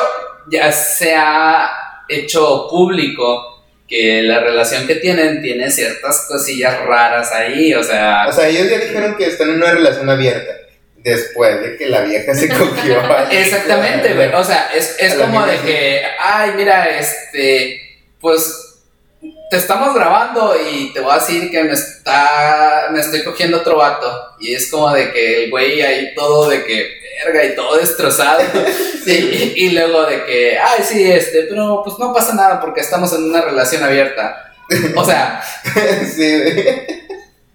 ya se ha hecho público que la relación que tienen tiene ciertas cosillas raras ahí, o sea... O sea, ellos ya dijeron que están en una relación abierta después de que la vieja se cogió Exactamente, güey. O sea, es, es como de que, ay, mira, este, pues te estamos grabando y te voy a decir que me está, me estoy cogiendo otro vato. Y es como de que el güey ahí todo de que, verga, y todo destrozado. sí. y, luego de que, ay, sí, este, pero pues no pasa nada porque estamos en una relación abierta. O sea, sí,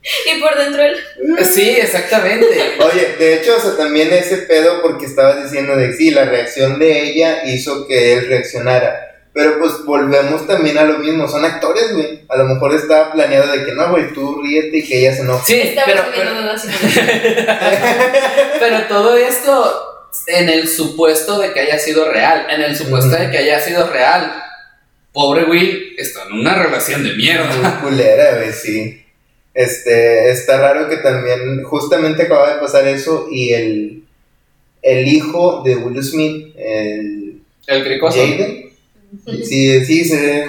Y por dentro él. Sí, exactamente. Oye, de hecho, o sea, también ese pedo porque estabas diciendo de sí, la reacción de ella hizo que él reaccionara. Pero pues volvemos también a lo mismo, son actores, güey. A lo mejor estaba planeado de que no, güey, tú ríete y que ella se enoje. Sí, Estamos pero, pero, pero todo esto en el supuesto de que haya sido real. En el supuesto de que haya sido real. Pobre Will está en una relación de mierda. Muy culera, güey, sí. Este, está raro que también, justamente acaba de pasar eso y el, el hijo de Will Smith, el El cricoso. Jaden, sí, sí, se ve.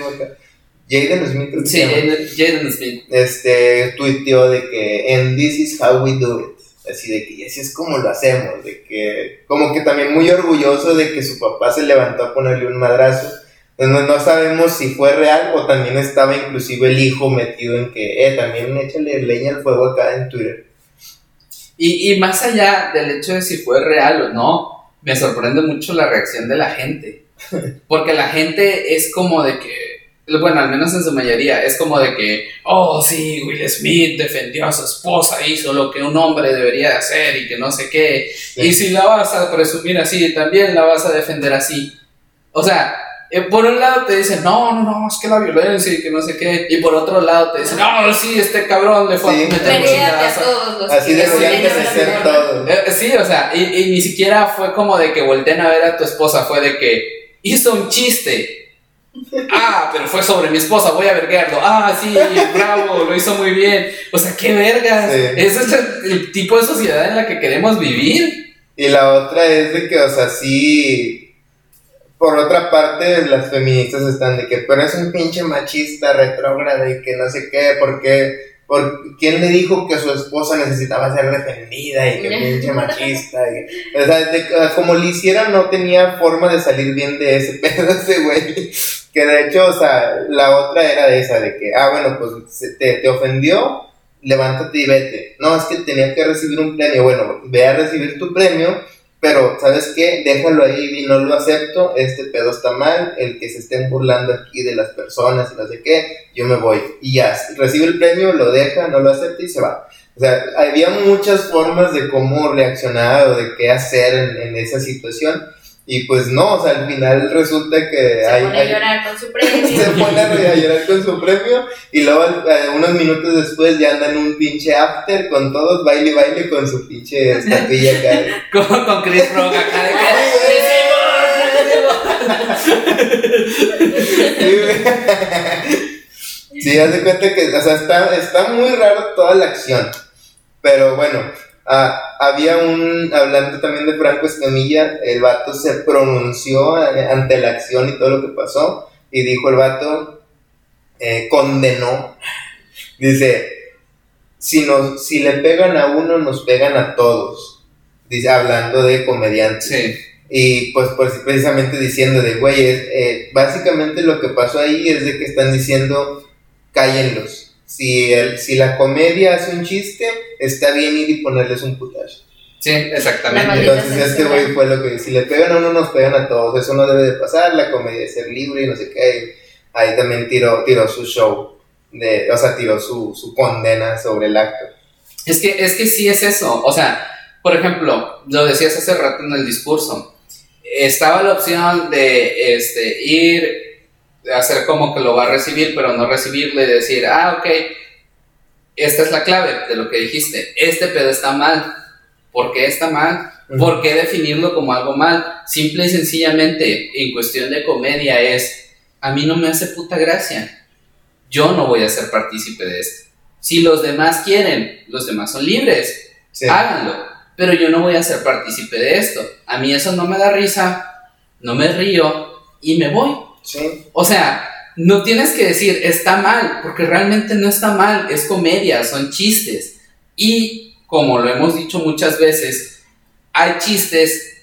Jaden Smith, Sí, Jaden Smith. este, tuiteó de que, and this is how we do it. Así de que, y así es como lo hacemos, de que, como que también muy orgulloso de que su papá se levantó a ponerle un madrazo. Entonces, no, no sabemos si fue real o también estaba inclusive el hijo metido en que, eh, también échale leña al fuego acá en Twitter. Y, y más allá del hecho de si fue real o no, me sorprende mucho la reacción de la gente. Porque la gente es como de que, bueno, al menos en su mayoría, es como de que, oh, sí, Will Smith defendió a su esposa, hizo lo que un hombre debería de hacer y que no sé qué. Y si la vas a presumir así, también la vas a defender así. O sea, por un lado te dicen, no, no, no, es que la violencia y que no sé qué. Y por otro lado te dicen, no, sí, este cabrón le fue Sí. a meter a chingazo". todos los Así deberían de ser todos. Eh, sí, o sea, y, y ni siquiera fue como de que volteen a ver a tu esposa, fue de que hizo un chiste. Ah, pero fue sobre mi esposa, voy a verguearlo. Ah, sí, bravo, lo hizo muy bien. O sea, qué vergas. Sí. Ese es el, el tipo de sociedad en la que queremos vivir. Y la otra es de que, o sea, sí. Por otra parte, las feministas están de que, pero es un pinche machista, retrógrado y que no sé qué, porque. ¿Por quién le dijo que su esposa necesitaba ser defendida y que pinche machista? Y- o sea, de- como le hicieran, no tenía forma de salir bien de ese pedo ese güey. Que de hecho, o sea, la otra era de esa, de que, ah, bueno, pues te, te ofendió, levántate y vete. No, es que tenía que recibir un premio. Bueno, ve a recibir tu premio, pero ¿sabes qué? Déjalo ahí no lo acepto. Este pedo está mal. El que se estén burlando aquí de las personas y no sé qué, yo me voy. Y ya, recibe el premio, lo deja, no lo acepta y se va. O sea, había muchas formas de cómo reaccionar o de qué hacer en, en esa situación. Y pues no, o sea, al final resulta que Se hay, pone a llorar con su se premio. pone a llorar con su premio y luego eh, unos minutos después ya andan un pinche after con todos, baile y baile con su pinche estatuilla acá. Como con Chris Rock acá de Sí, de cuenta que, o sea, está, está muy raro toda la acción. Pero bueno, ah, había un, hablando también de Franco Escamilla, el vato se pronunció eh, ante la acción y todo lo que pasó. Y dijo el vato, eh, condenó, dice, si, nos, si le pegan a uno, nos pegan a todos. Dice, hablando de comediantes. Sí. Y pues, pues precisamente diciendo de, güey, eh, básicamente lo que pasó ahí es de que están diciendo, cállenlos. Si, el, si la comedia hace un chiste, está bien ir y ponerles un putazo. Sí, exactamente. Entonces este censura. güey fue lo que, si le pegan a uno, nos pegan a todos. Eso no debe de pasar, la comedia es ser libre y no sé qué. Ahí también tiró, tiró su show, de, o sea, tiró su, su condena sobre el acto. Es que, es que sí es eso. O sea, por ejemplo, lo decías hace rato en el discurso. Estaba la opción de este, ir, hacer como que lo va a recibir, pero no recibirle y decir, ah, ok, esta es la clave de lo que dijiste. Este pedo está mal. ¿Por qué está mal? ¿Por qué definirlo como algo mal? Simple y sencillamente, en cuestión de comedia, es, a mí no me hace puta gracia. Yo no voy a ser partícipe de esto. Si los demás quieren, los demás son libres, Sí. háganlo. Pero yo no voy a ser partícipe de esto. A mí eso no me da risa, no me río y me voy. Sí. O sea, no tienes que decir está mal, porque realmente no está mal, es comedia, son chistes. Y como lo hemos dicho muchas veces, hay chistes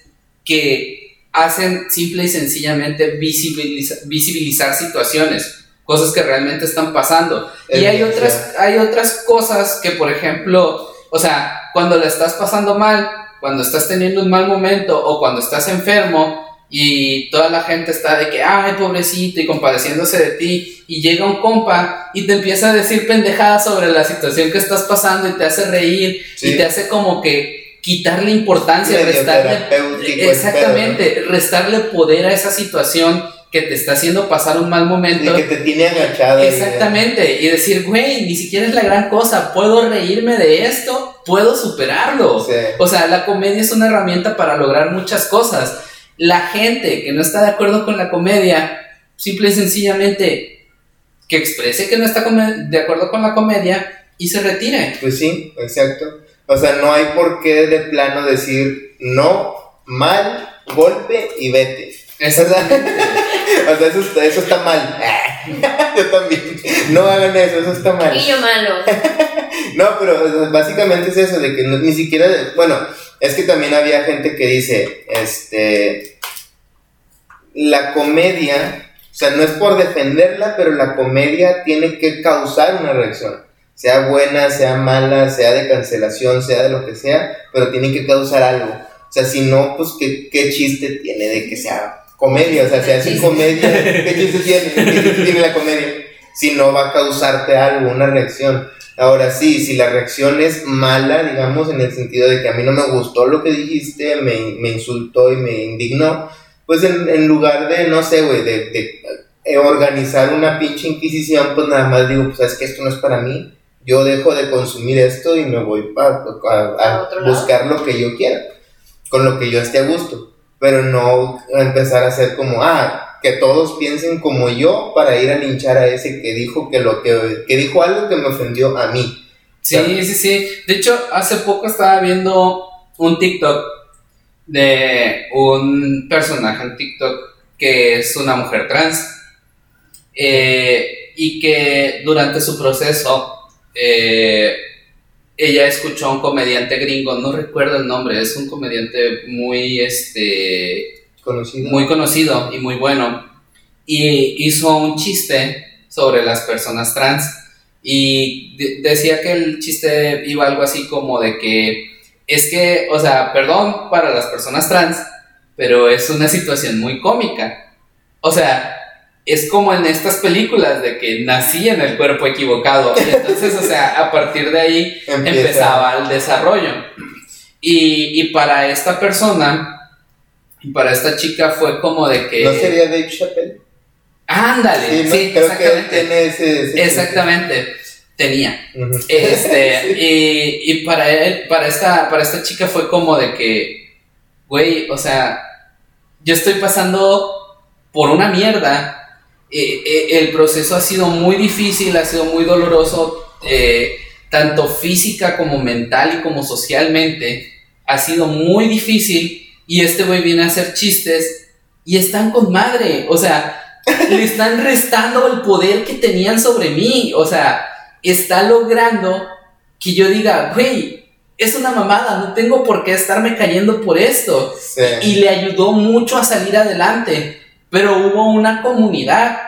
que hacen simple y sencillamente visibiliza- visibilizar situaciones, cosas que realmente están pasando. Y hay otras, hay otras cosas que, por ejemplo, o sea, cuando la estás pasando mal, cuando estás teniendo un mal momento o cuando estás enfermo, y toda la gente está de que, ay, pobrecito, y compadeciéndose de ti, y llega un compa y te empieza a decir pendejadas sobre la situación que estás pasando y te hace reír Sí. y te hace como que quitarle importancia, Medio restarle, exactamente, restarle poder a esa situación que te está haciendo pasar un mal Y momento. que te tiene agachado. Exactamente, y decir, güey, ni siquiera es la gran cosa, puedo reírme de esto, puedo superarlo. Sí. O sea, la comedia es una herramienta para lograr muchas cosas. La gente que no está de acuerdo con la comedia, simple y sencillamente que exprese que no está de acuerdo con la comedia y se retire. Pues sí, exacto. O sea, no hay por qué de plano decir no, mal, golpe y vete. O sea, o sea, eso, está, eso está mal. Yo también. No hagan eso, eso está mal. Niño malo. No, pero o sea, básicamente es eso, de que no- ni siquiera, bueno, es que también había gente que dice, este, la comedia, o sea, no es por defenderla, pero la comedia tiene que causar una reacción, sea buena, sea mala, sea de cancelación, sea de lo que sea, pero tiene que causar algo. O sea, si no, pues, ¿qué, qué chiste tiene de que sea comedia? O sea, si hace comedia, ¿qué chiste tiene? ¿Qué chiste tiene la comedia? Si no va a causarte algo, una reacción. Ahora sí, si la reacción es mala, digamos, en el sentido de que a mí no me gustó lo que dijiste, me, me insultó y me indignó, pues en, en lugar de, no sé, güey, de, de, eh, organizar una pinche inquisición, pues nada más digo, pues sabes que esto no es para mí, yo dejo de consumir esto y me voy pa- a, a ¿A otro lado? buscar lo que yo quiera, con lo que yo esté a gusto, pero no empezar a hacer como, ah, que todos piensen como yo para ir a linchar a ese que dijo que lo que, que dijo algo que me ofendió a mí. Sí, sí, sí. De hecho, hace poco estaba viendo un TikTok de un personaje en TikTok que es una mujer trans eh, y que durante su proceso eh, ella escuchó a un comediante gringo, no recuerdo el nombre, es un comediante muy, este, Conocido. muy conocido y muy bueno, y hizo un chiste sobre las personas trans y de- decía que el chiste iba algo así como de que es que, o sea, perdón para las personas trans, pero es una situación muy cómica. O sea, es como en estas películas de que nací en el cuerpo equivocado. Entonces, o sea, a partir de ahí Empieza. empezaba el desarrollo. Y, y para esta persona, para esta chica fue como de que... ¿No sería Dave Chappelle? Ándale, Sí, creo que él exactamente. tiene ese... ese- Exactamente. Tenía. Este, y, y para él, para esta, para esta chica fue como de que, güey, o sea, yo estoy pasando por una mierda. eh, eh, el proceso ha sido muy difícil, ha sido muy doloroso, eh, tanto física como mental y como socialmente. Ha sido muy difícil. Y este güey viene a hacer chistes y están con madre. O sea, le están restando el poder que tenían sobre mí. O sea, está logrando que yo diga, güey, es una mamada, no tengo por qué estarme cayendo por esto. Sí. Y le ayudó mucho a salir adelante. Pero hubo una comunidad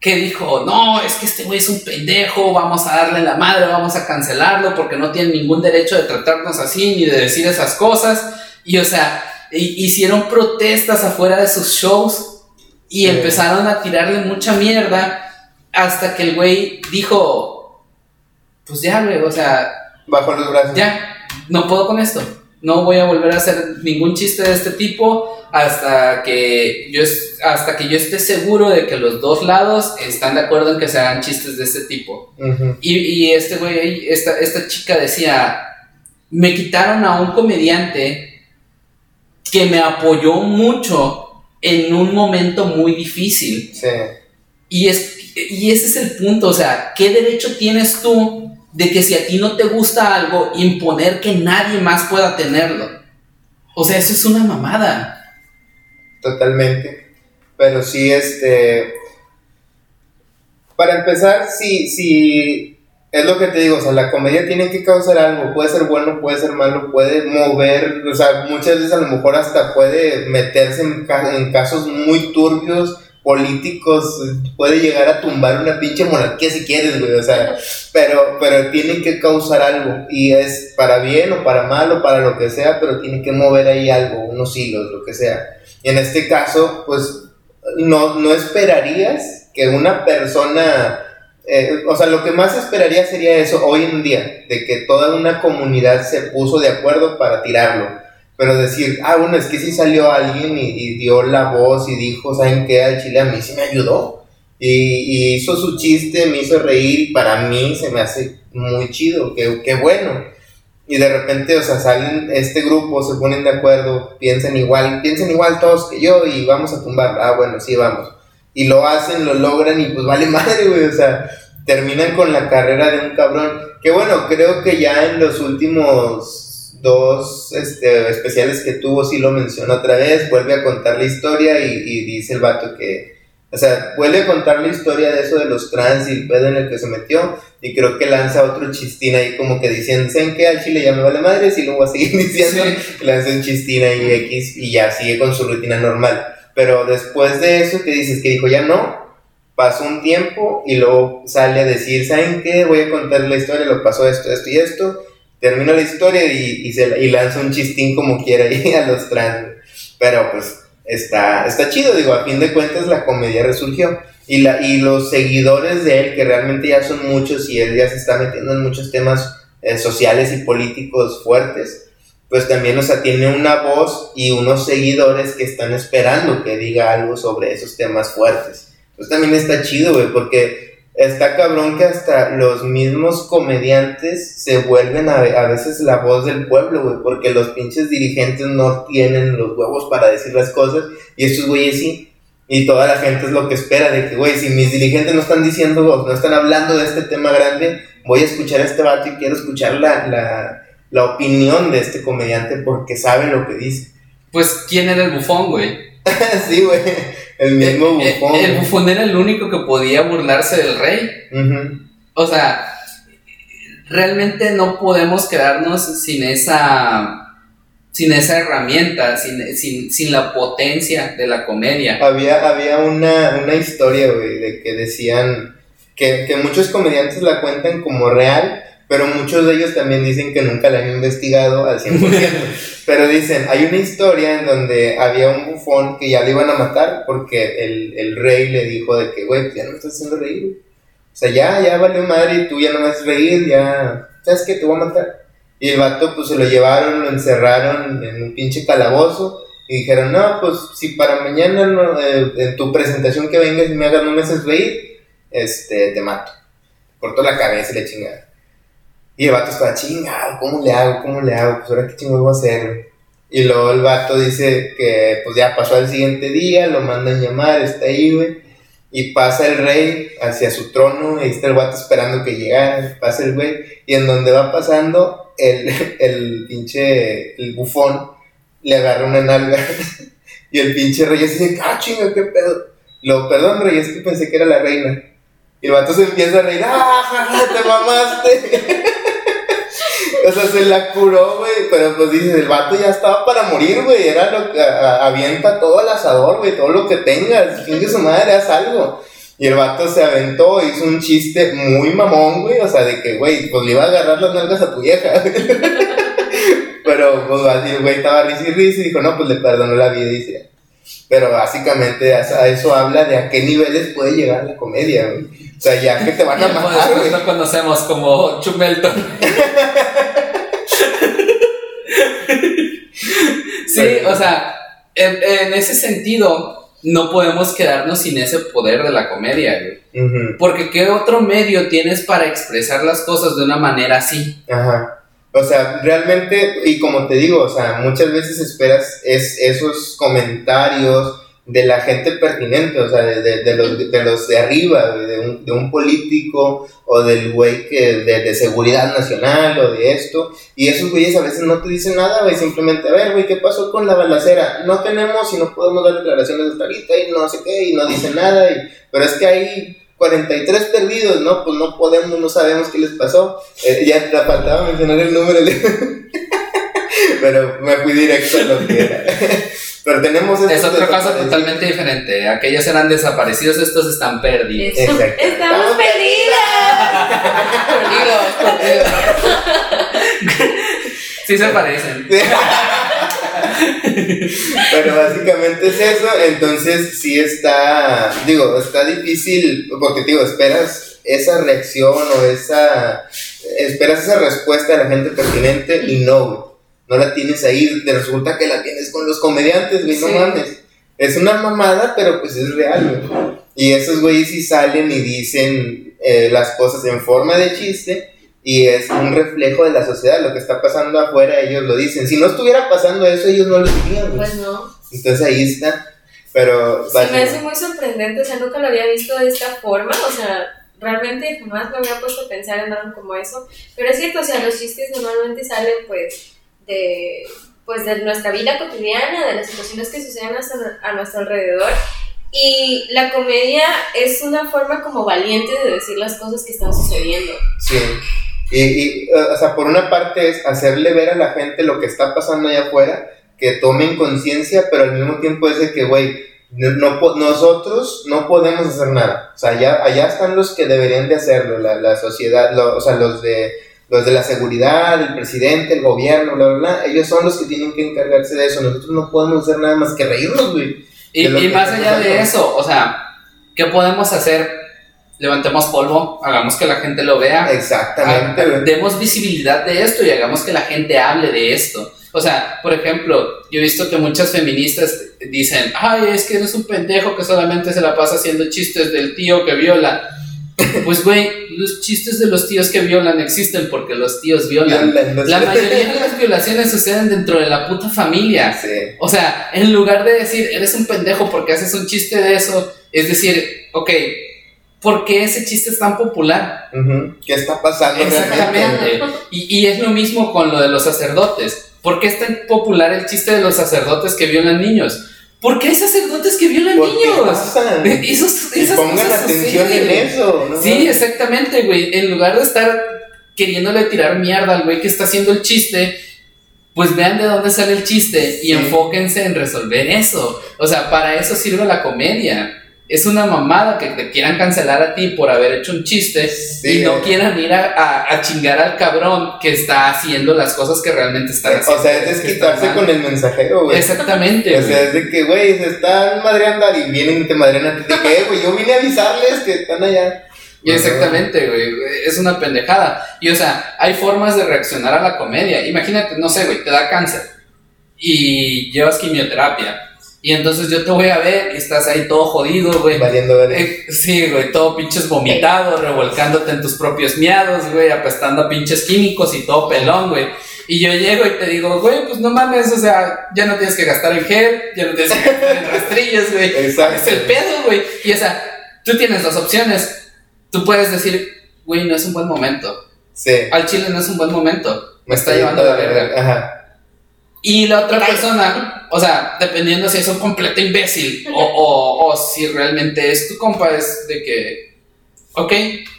que dijo, no, es que este güey es un pendejo, vamos a darle la madre, vamos a cancelarlo porque no tiene ningún derecho de tratarnos así ni de decir esas cosas. Y o sea, hi- hicieron protestas afuera de sus shows y Sí. empezaron a tirarle mucha mierda hasta que el güey dijo, pues ya, güey, o sea, Bajo los brazos. ya, no puedo con esto. No voy a volver a hacer ningún chiste de este tipo hasta que yo hasta que yo esté seguro de que los dos lados están de acuerdo en que se hagan chistes de este tipo. Y, y este güey, esta, esta chica decía, me quitaron a un comediante que me apoyó mucho en un momento muy difícil. Sí. Y, es, y ese es el punto, o sea, ¿qué derecho tienes tú de que si a ti no te gusta algo, imponer que nadie más pueda tenerlo? O sea, eso es una mamada. Totalmente. Pero sí, este. Para empezar, sí, sí. Es lo que te digo, o sea, la comedia tiene que causar algo. Puede ser bueno, puede ser malo, puede mover. O sea, muchas veces a lo mejor hasta puede meterse en, en casos muy turbios políticos puede llegar a tumbar una pinche monarquía si quieres, güey, o sea, pero, pero tiene que causar algo, y es para bien o para mal o para lo que sea, pero tiene que mover ahí algo, unos hilos, lo que sea. Y en este caso, pues, no, no esperarías que una persona, eh, o sea, lo que más esperaría sería eso hoy en día, de que toda una comunidad se puso de acuerdo para tirarlo pero decir, ah, bueno, es que sí salió alguien y, dio la voz y dijo, ¿saben qué? Al chile a mí sí me ayudó. Y, hizo su chiste, me hizo reír para mí se me hace muy chido, qué, qué bueno. Y de repente, o sea, salen este grupo, se ponen de acuerdo, piensan igual, piensan igual todos que yo y vamos a tumbar. Ah, bueno, sí, vamos. Y lo hacen, lo logran y pues vale madre, güey, o sea, terminan con la carrera de un cabrón. Que bueno, creo que ya en los últimos dos este, especiales que tuvo, sí lo menciona otra vez, vuelve a contar la historia y, dice el vato que, o sea, vuelve a contar la historia de eso de los trans y el pedo en el que se metió y creo que lanza otro chistín ahí como que diciendo, ¿saben qué? Al chile ya me vale madre, y luego voy a seguir diciendo, lanza un chistín ahí X y ya sigue con su rutina normal. Pero después de eso que dices que dijo, ya no, pasó un tiempo y luego sale a decir, ¿saben qué? Voy a contar la historia, lo pasó esto, esto y esto termina la historia y, y, se, y lanza un chistín como quiera ahí a los trans. Pero pues está, está chido, digo, a fin de cuentas la comedia resurgió. Y, la, y los seguidores de él, que realmente ya son muchos y él ya se está metiendo en muchos temas eh, sociales y políticos fuertes, pues también, o sea, tiene una voz y unos seguidores que están esperando que diga algo sobre esos temas fuertes. Pues también está chido, güey, porque está cabrón que hasta los mismos comediantes se vuelven a, a veces la voz del pueblo, güey, porque los pinches dirigentes no tienen los huevos para decir las cosas y estos güeyes sí. Y toda la gente es lo que espera de que, güey, si mis dirigentes no están diciendo, no están hablando de este tema grande, voy a escuchar a este vato y quiero escuchar la, la, la opinión de este comediante porque sabe lo que dice. Pues, ¿quién era el bufón, güey? sí, güey. El mismo eh, eh, bufón. El, bufón era el único que podía burlarse del rey. O sea, realmente no podemos quedarnos sin esa sin esa herramienta, sin, sin, sin, la potencia de la comedia. Había, había una, una historia, güey, de que decían que, que, muchos comediantes la cuentan como real, pero muchos de ellos también dicen que nunca la han investigado al 100%. pero dicen, hay una historia en donde había un bufón que ya le iban a matar porque el, el rey le dijo de que, güey, ya no me estás haciendo reír. O sea, ya, ya valió madre y tú ya no me haces reír, ya, ¿sabes qué? Te voy a matar. Y el vato, pues se lo llevaron, lo encerraron en un pinche calabozo. Y dijeron, no, pues si para mañana no, eh, en tu presentación que vengas y me hagas no me haces reír, este, te mato. Cortó la cabeza y le chingada. Y el vato estaba chingado, ¿cómo le hago? ¿Cómo le hago? Pues ahora qué chingo voy a hacer, Y luego el vato dice que pues ya pasó al siguiente día, lo mandan llamar, está ahí, güey. Y pasa el rey hacia su trono, y está el vato esperando que llegara, pasa el güey, y en donde va pasando, el, el pinche, el bufón, le agarra una nalga, y el pinche rey dice, ah, chinga, qué pedo. Lo, perdón, rey, es que pensé que era la reina. Y el vato se empieza a reír, ¡ah, te mamaste! O sea, se la curó, güey. Pero pues dices, el vato ya estaba para morir, güey. Era lo que avienta todo al asador, güey. Todo lo que tengas. Finge su madre, haz algo. Y el vato se aventó, hizo un chiste muy mamón, güey. O sea, de que, güey, pues le iba a agarrar las nalgas a tu vieja. Pero, pues así, güey, estaba risa y risa y dijo, no, pues le perdonó la vida y dice. Pero básicamente a eso habla de a qué niveles puede llegar la comedia, güey. O sea, ya que te van a matar, güey. No conocemos como Chumelton. sí, o sea, en, ese sentido, no podemos quedarnos sin ese poder de la comedia, Porque ¿qué otro medio tienes para expresar las cosas de una manera así? Ajá. O sea, realmente, y como te digo, o sea, muchas veces esperas es, esos comentarios de la gente pertinente, o sea, de, de, los, de los de arriba, de un, de un político o del güey que de, seguridad nacional o de esto, y esos güeyes a veces no te dicen nada, güey, simplemente, a ver, güey, ¿qué pasó con la balacera? No tenemos y no podemos dar declaraciones hasta ahorita y no sé qué, y no dicen nada, y, pero es que hay 43 perdidos, ¿no? Pues no podemos, no sabemos qué les pasó, eh, ya te faltaba mencionar el número. pero me fui directo a lo que era. Pero tenemos Es otro caso totalmente diferente. Aquellos eran desaparecidos, estos están perdidos. Exacto. Estamos perdidas. Perdidos. Sí se parecen. Pero básicamente es eso, entonces sí está, digo, está difícil, porque te digo, esperas esa reacción o esa, esperas esa respuesta de la gente pertinente y no, güey, no la tienes ahí, te resulta que la tienes con los comediantes, güey, no Sí. mames. Es una mamada, pero pues es real, güey. Y esos güeyes sí salen y dicen eh, las cosas en forma de chiste y es un reflejo de la sociedad, lo que está pasando afuera, ellos lo dicen. Si no estuviera pasando eso, ellos no lo dirían. Pues no. Entonces ahí está. Pero Se me hace muy sorprendente, o sea, nunca lo había visto de esta forma, o sea, realmente jamás me había puesto a pensar en algo como eso, pero es cierto, o sea, los chistes normalmente salen pues de, pues, de nuestra vida cotidiana, de las situaciones que suceden a a nuestro alrededor, y la comedia es una forma como valiente de decir las cosas que están sucediendo. sí. Y, y, o sea, por una parte es hacerle ver a la gente lo que está pasando allá afuera, que tomen conciencia, pero al mismo tiempo es de que, güey, no, no nosotros no podemos hacer nada. O sea, allá, allá están los que deberían de hacerlo, la, la sociedad, lo- o sea, los de, los de la seguridad, el presidente, el gobierno, bla, bla, bla. Ellos son los que tienen que encargarse de eso. Nosotros no podemos hacer nada más que reírnos, güey. Y, más allá de eso, o sea, ¿qué podemos hacer? Levantemos polvo, hagamos que la gente lo vea, Exactamente, demos visibilidad de esto y hagamos que la gente hable de esto. O sea, por ejemplo, yo he visto que muchas feministas dicen, ay, es que eres un pendejo que solamente se la pasa haciendo chistes del tío que viola. Pues, güey, los chistes de los tíos que violan existen porque los tíos violan. La mayoría de las violaciones suceden dentro de la puta familia. Sí. O sea, en lugar de decir, eres un pendejo porque haces un chiste de eso, es decir, ok, ¿por qué ese chiste es tan popular? ¿Qué está pasando realmente? Y, y es lo mismo con lo de los sacerdotes. ¿Por qué es tan popular el chiste de los sacerdotes que violan niños? ¿Por qué hay sacerdotes que violan ¿Por qué niños? Esos, esas pongan cosas atención en eso. ¿no? Sí, exactamente, güey. En lugar de estar queriéndole tirar mierda al güey que está haciendo el chiste, pues vean de dónde sale el chiste y Sí. enfóquense en resolver eso. O sea, para eso sirve la comedia. Es una mamada que te quieran cancelar a ti por haber hecho un chiste Sí. y no quieran ir a, a- a chingar al cabrón que está haciendo las cosas que realmente están haciendo. O sea, es desquitarse con el mensajero, güey. Exactamente, O sea, es de que, güey, se están madreando y vienen y te madrean a ti. De que, "Eh, güey, yo vine a avisarles que están allá. Y Exactamente, güey. Es una pendejada. Y o sea, hay formas de reaccionar a la comedia. Imagínate, no sé, güey, te da cáncer y llevas quimioterapia. Y entonces yo te voy a ver y estás ahí todo jodido, güey. Valiendo ver. Eh, sí, güey, todo pinches vomitado, revolcándote en tus propios miados, güey, apestando a pinches químicos y todo pelón, güey. Y yo llego y te digo, güey, pues no mames, o sea, ya no tienes que gastar en gel, ya no tienes que gastar en rastrillas, güey. Exacto. Es el pedo, güey. Y o sea, tú tienes dos opciones. Tú puedes decir, güey, no es un buen momento. Sí. Al chile no es un buen momento. Me está llevando la verga. Ajá. Y la otra Ay. persona, o sea, dependiendo si es un completo imbécil o, o, o si realmente es tu compa, es de que, ok,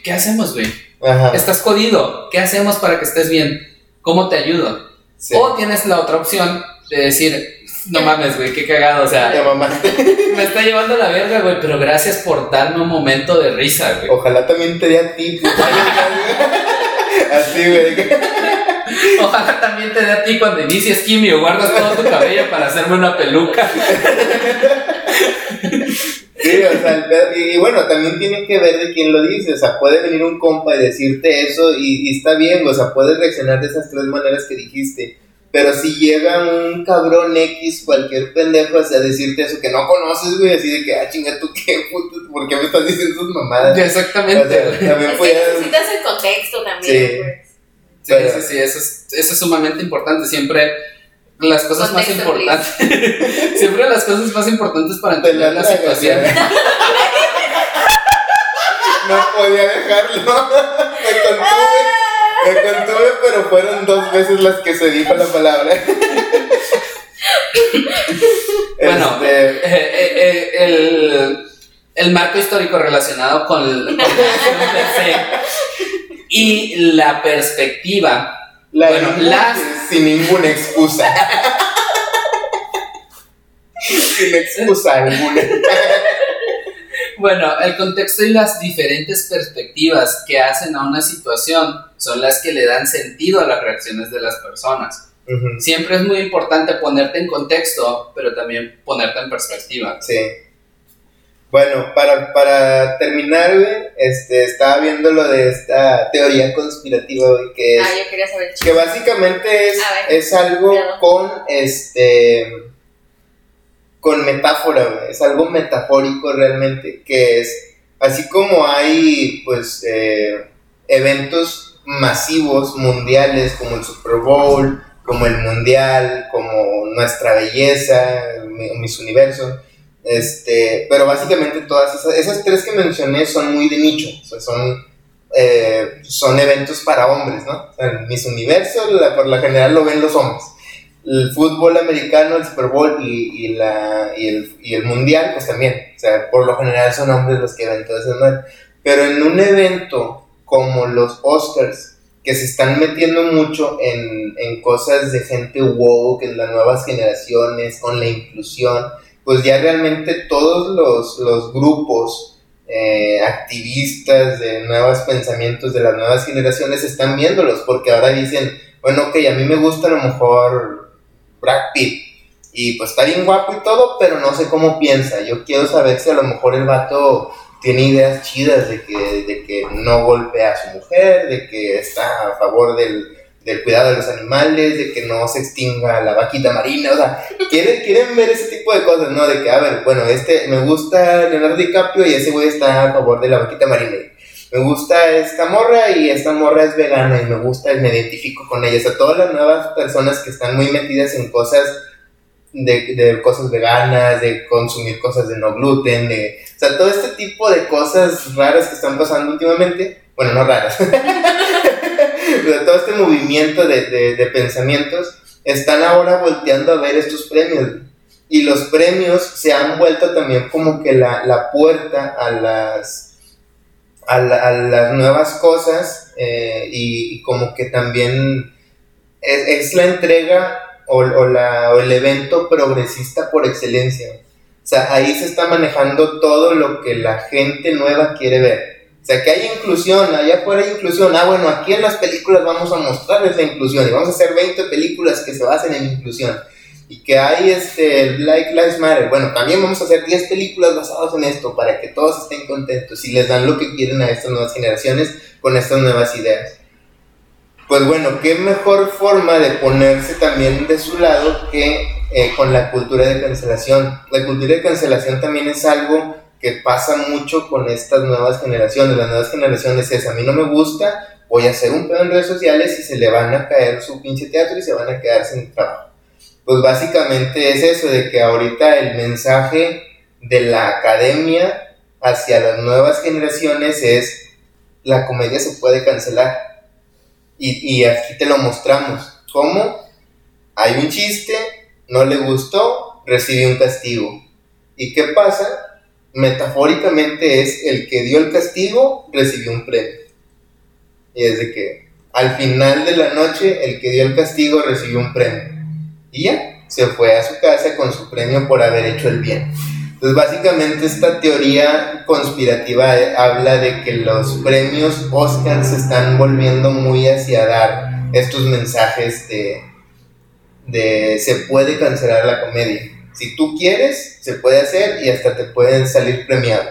¿qué hacemos, güey? Ajá. Estás jodido, ¿qué hacemos para que estés bien? ¿Cómo te ayudo? Sí. O tienes la otra opción de decir, no mames, güey, qué cagado, o Ya sea, mamaste. me está llevando la verga, güey, pero gracias por darme un momento de risa, güey. Ojalá también te dé a ti. Así, güey. Ojalá también te dé a ti cuando inicies quimio, guardas todo tu cabello para hacerme una peluca. Sí, o sea, y, y bueno, también tiene que ver de quién lo dice, o sea, puede venir un compa y decirte eso y, y está bien, o sea, puedes reaccionar de esas tres maneras que dijiste, pero si llega un cabrón X, cualquier pendejo, o sea, a decirte eso que no conoces, güey, así de que, ah, chinga, ¿tú qué, puto? ¿Por qué me estás diciendo esas mamadas? Exactamente, O sea, también Es fue que necesitas el contexto también, Sí. pues. Sí, Pero- sí, sí, eso es, eso es sumamente importante. Siempre las cosas más importantes. siempre las cosas más importantes para Te entender la situación. ya. No podía dejarlo. Me contuve, me contuve, pero fueron dos veces las que se dijo la palabra. Bueno, Este, eh, eh, eh, el, el marco histórico relacionado con, con la se y la perspectiva. la bueno, las- sin ninguna excusa. Sin excusa alguna. Bueno, el contexto y las diferentes perspectivas que hacen a una situación son las que le dan sentido a las reacciones de las personas. Siempre es muy importante ponerte en contexto, pero también ponerte en perspectiva. Sí. Bueno, para, para terminar, güey, este, estaba viendo lo de esta teoría conspirativa, güey, que es Ah, yo quería saber. que básicamente es, es algo con este con metáfora, güey, es algo metafórico realmente, que es así como hay pues eh, eventos masivos mundiales como el Super Bowl, como el Mundial, como Nuestra Belleza, Mi- Miss Universo, este, pero básicamente todas esas, esas tres que mencioné son muy de nicho, o sea, son eh, son eventos para hombres, ¿no? O sea, Miss Universo, la- por la general lo ven los hombres. El fútbol americano, el Super Bowl y, y la, y, el, y el Mundial, pues también. O sea, por lo general son hombres los que ven todo eso, ¿no? Pero en un evento como los Oscars, que se están metiendo mucho en, en cosas de gente woke, en las nuevas generaciones, con la inclusión, pues ya realmente todos los, los grupos eh, activistas de nuevos pensamientos de las nuevas generaciones están viéndolos, porque ahora dicen, bueno, ok, a mí me gusta a lo mejor Brad Pitt, y pues está bien guapo y todo, pero no sé cómo piensa, yo quiero saber si a lo mejor el vato tiene ideas chidas de que, de que no golpea a su mujer, de que está a favor del, del cuidado de los animales, de que no se extinga la vaquita marina, o sea, quieren, quieren ver ese tipo de cosas, ¿no? De que, a ver, bueno, este, me gusta Leonardo DiCaprio y ese güey está a favor de la vaquita marina. Me gusta esta morra y esta morra es vegana y me gusta y me identifico con ella. O sea, todas las nuevas personas que están muy metidas en cosas de, de cosas veganas, de consumir cosas de no gluten, de... O sea, todo este tipo de cosas raras que están pasando últimamente, bueno, no raras, todo este movimiento de, de, pensamientos están ahora volteando a ver estos premios. Y los premios se han vuelto también como que la, la puerta a las, a, la- a las nuevas cosas eh, y, como que también es, la entrega o, o la, o el evento progresista por excelencia. O sea, ahí se está manejando todo lo que la gente nueva quiere ver. O sea, que hay inclusión, allá afuera hay inclusión. Ah, bueno, aquí en las películas vamos a mostrarles la inclusión y vamos a hacer 20 películas que se basen en inclusión. Y que hay este Black Lives Matter. Bueno, también vamos a hacer 10 películas basadas en esto para que todos estén contentos y les dan lo que quieren a estas nuevas generaciones con estas nuevas ideas. Pues bueno, qué mejor forma de ponerse también de su lado que eh, con la cultura de cancelación. La cultura de cancelación también es algo que pasa mucho con estas nuevas generaciones. Las nuevas generaciones es, a mí no me gusta, voy a hacer un pedo en redes sociales y se le van a caer su pinche teatro y se van a quedar sin trabajo. Pues básicamente es eso, de que ahorita el mensaje de la academia hacia las nuevas generaciones es, la comedia se puede cancelar. Y, y aquí te lo mostramos. ¿Cómo? Hay un chiste, no le gustó, recibe un castigo. ¿Y qué pasa? Metafóricamente es el que dio el castigo, recibió un premio. Y es de que al final de la noche, el que dio el castigo recibió un premio. Y ya, se fue a su casa con su premio por haber hecho el bien. Entonces, básicamente esta teoría conspirativa habla de que los premios Oscar se están volviendo muy hacia dar estos mensajes de, de se puede cancelar la comedia. Si tú quieres, se puede hacer y hasta te pueden salir premiado.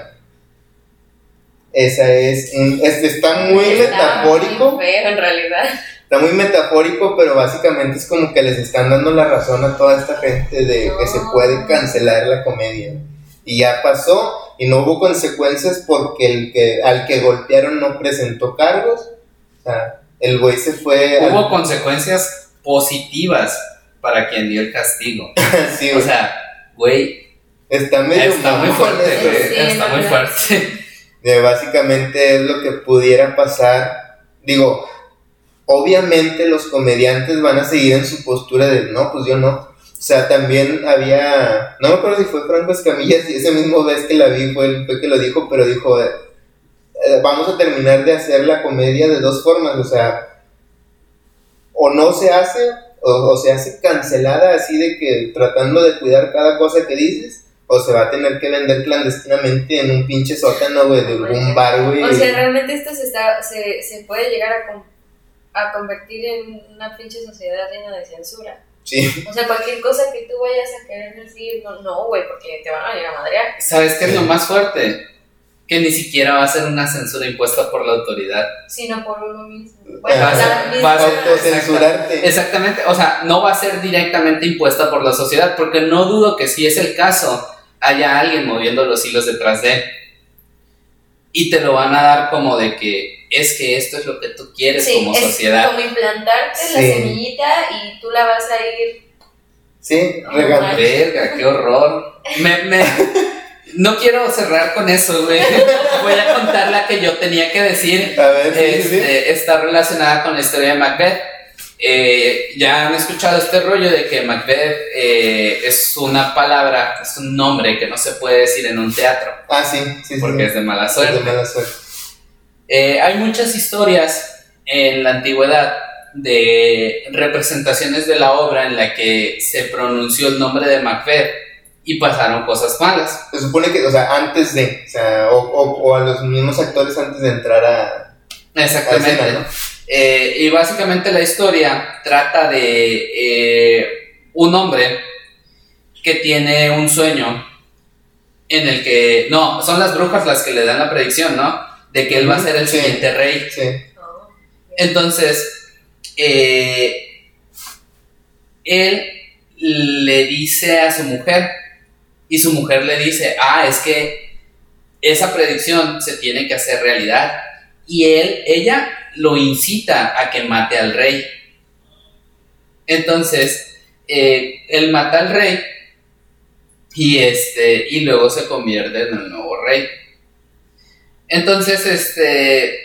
Esa es, un- es- está muy Está metafórico. muy feo, en realidad. Está muy metafórico, pero básicamente es como que les están dando la razón a toda esta gente de que se puede cancelar la comedia. Y ya pasó y no hubo consecuencias porque el que al que golpearon no presentó cargos. O sea, el güey se fue al- Hubo consecuencias positivas para quien dio el castigo. Sí, O sea, güey, está medio está muy fuerte, eso. güey. Sí, Está muy verdad. fuerte. De básicamente es lo que pudiera pasar. Digo, obviamente los comediantes van a seguir en su postura de no, pues yo no. O sea, también había, no me acuerdo si fue Franco Escamilla, si ese mismo vez que la vi fue el fue que lo dijo, pero dijo, eh, eh, vamos a terminar de hacer la comedia de dos formas, o sea, o no se hace o, o se hace cancelada así de que tratando de cuidar cada cosa que dices, o se va a tener que vender clandestinamente en un pinche sótano, güey, de algún bar, güey. O sea, realmente esto se, está, se, se puede llegar a, con- a convertir en una pinche sociedad llena de censura. Sí, O sea, cualquier cosa que tú vayas a querer decir, no, no, güey, porque te van a ir a madrear. ¿Sabes qué es lo más fuerte? Que ni siquiera va a ser una censura impuesta por la autoridad. Sino por uno mismo. Bueno, Ajá. la misma- Va a ser- autocensurarte. Exactamente, o sea, no va a ser directamente impuesta por la sociedad, porque no dudo que si es el caso, haya alguien moviendo los hilos detrás de él. Y te lo van a dar como de que es que esto es lo que tú quieres Sí, como es sociedad. como implantarte la Sí. semillita y tú la vas a ir. Sí, man. Verga, qué horror. Me, me- no quiero cerrar con eso, güey. Voy a contar la que yo tenía que decir. A ver, sí, sí, sí. Este, está relacionada con la historia de Macbeth. Eh, ya han escuchado este rollo de que Macbeth eh, es una palabra, es un nombre que no se puede decir en un teatro Ah, sí, sí, porque sí. es de mala Es suerte. de mala suerte. Eh, hay muchas historias en la antigüedad de representaciones de la obra en la que se pronunció el nombre de Macbeth y pasaron cosas malas. Se supone que, o sea, antes de, o sea, o, o, o a los mismos actores antes de entrar a, a Exactamente. escena, ¿no? Eh, y básicamente la historia trata de eh, un hombre que tiene un sueño en el que, no, son las brujas las que le dan la predicción, ¿no? De que él va a ser el Sí. siguiente rey. Sí. Entonces, eh, él le dice a su mujer y su mujer le dice, ah, es que esa predicción se tiene que hacer realidad. Y él, ella lo incita a que mate al rey. Entonces, eh, él mata al rey y, este, y luego se convierte en el nuevo rey. Entonces, este,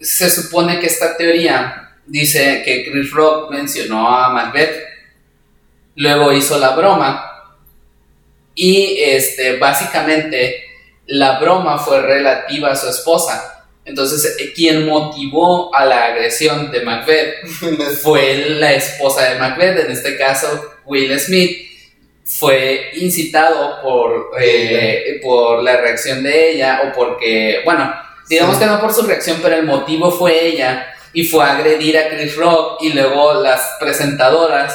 se supone que esta teoría dice que Chris Rock mencionó a Macbeth, luego hizo la broma y este, básicamente la broma fue relativa a su esposa. Entonces, eh, quien motivó a la agresión de Macbeth fue la esposa de Macbeth, en este caso Will Smith, fue incitado por, eh, por la reacción de ella o porque, bueno, digamos Sí. que no por su reacción, pero el motivo fue ella y fue a agredir a Chris Rock y luego las presentadoras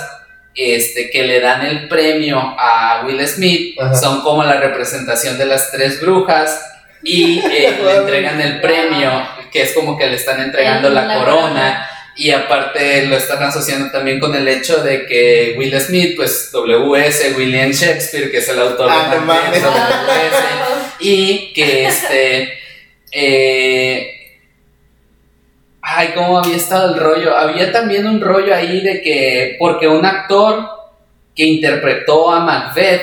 este, que le dan el premio a Will Smith Ajá. son como la representación de las tres brujas y eh, le entregan el premio, que es como que le están entregando la, La corona. corona. Y aparte lo están asociando también con el hecho de que Will Smith, pues W.S. William Shakespeare, que es el autor Ah, de no. W.S., y que este. eh, ay, ¿cómo había estado el rollo? Había también un rollo ahí de que. Porque un actor que interpretó a Macbeth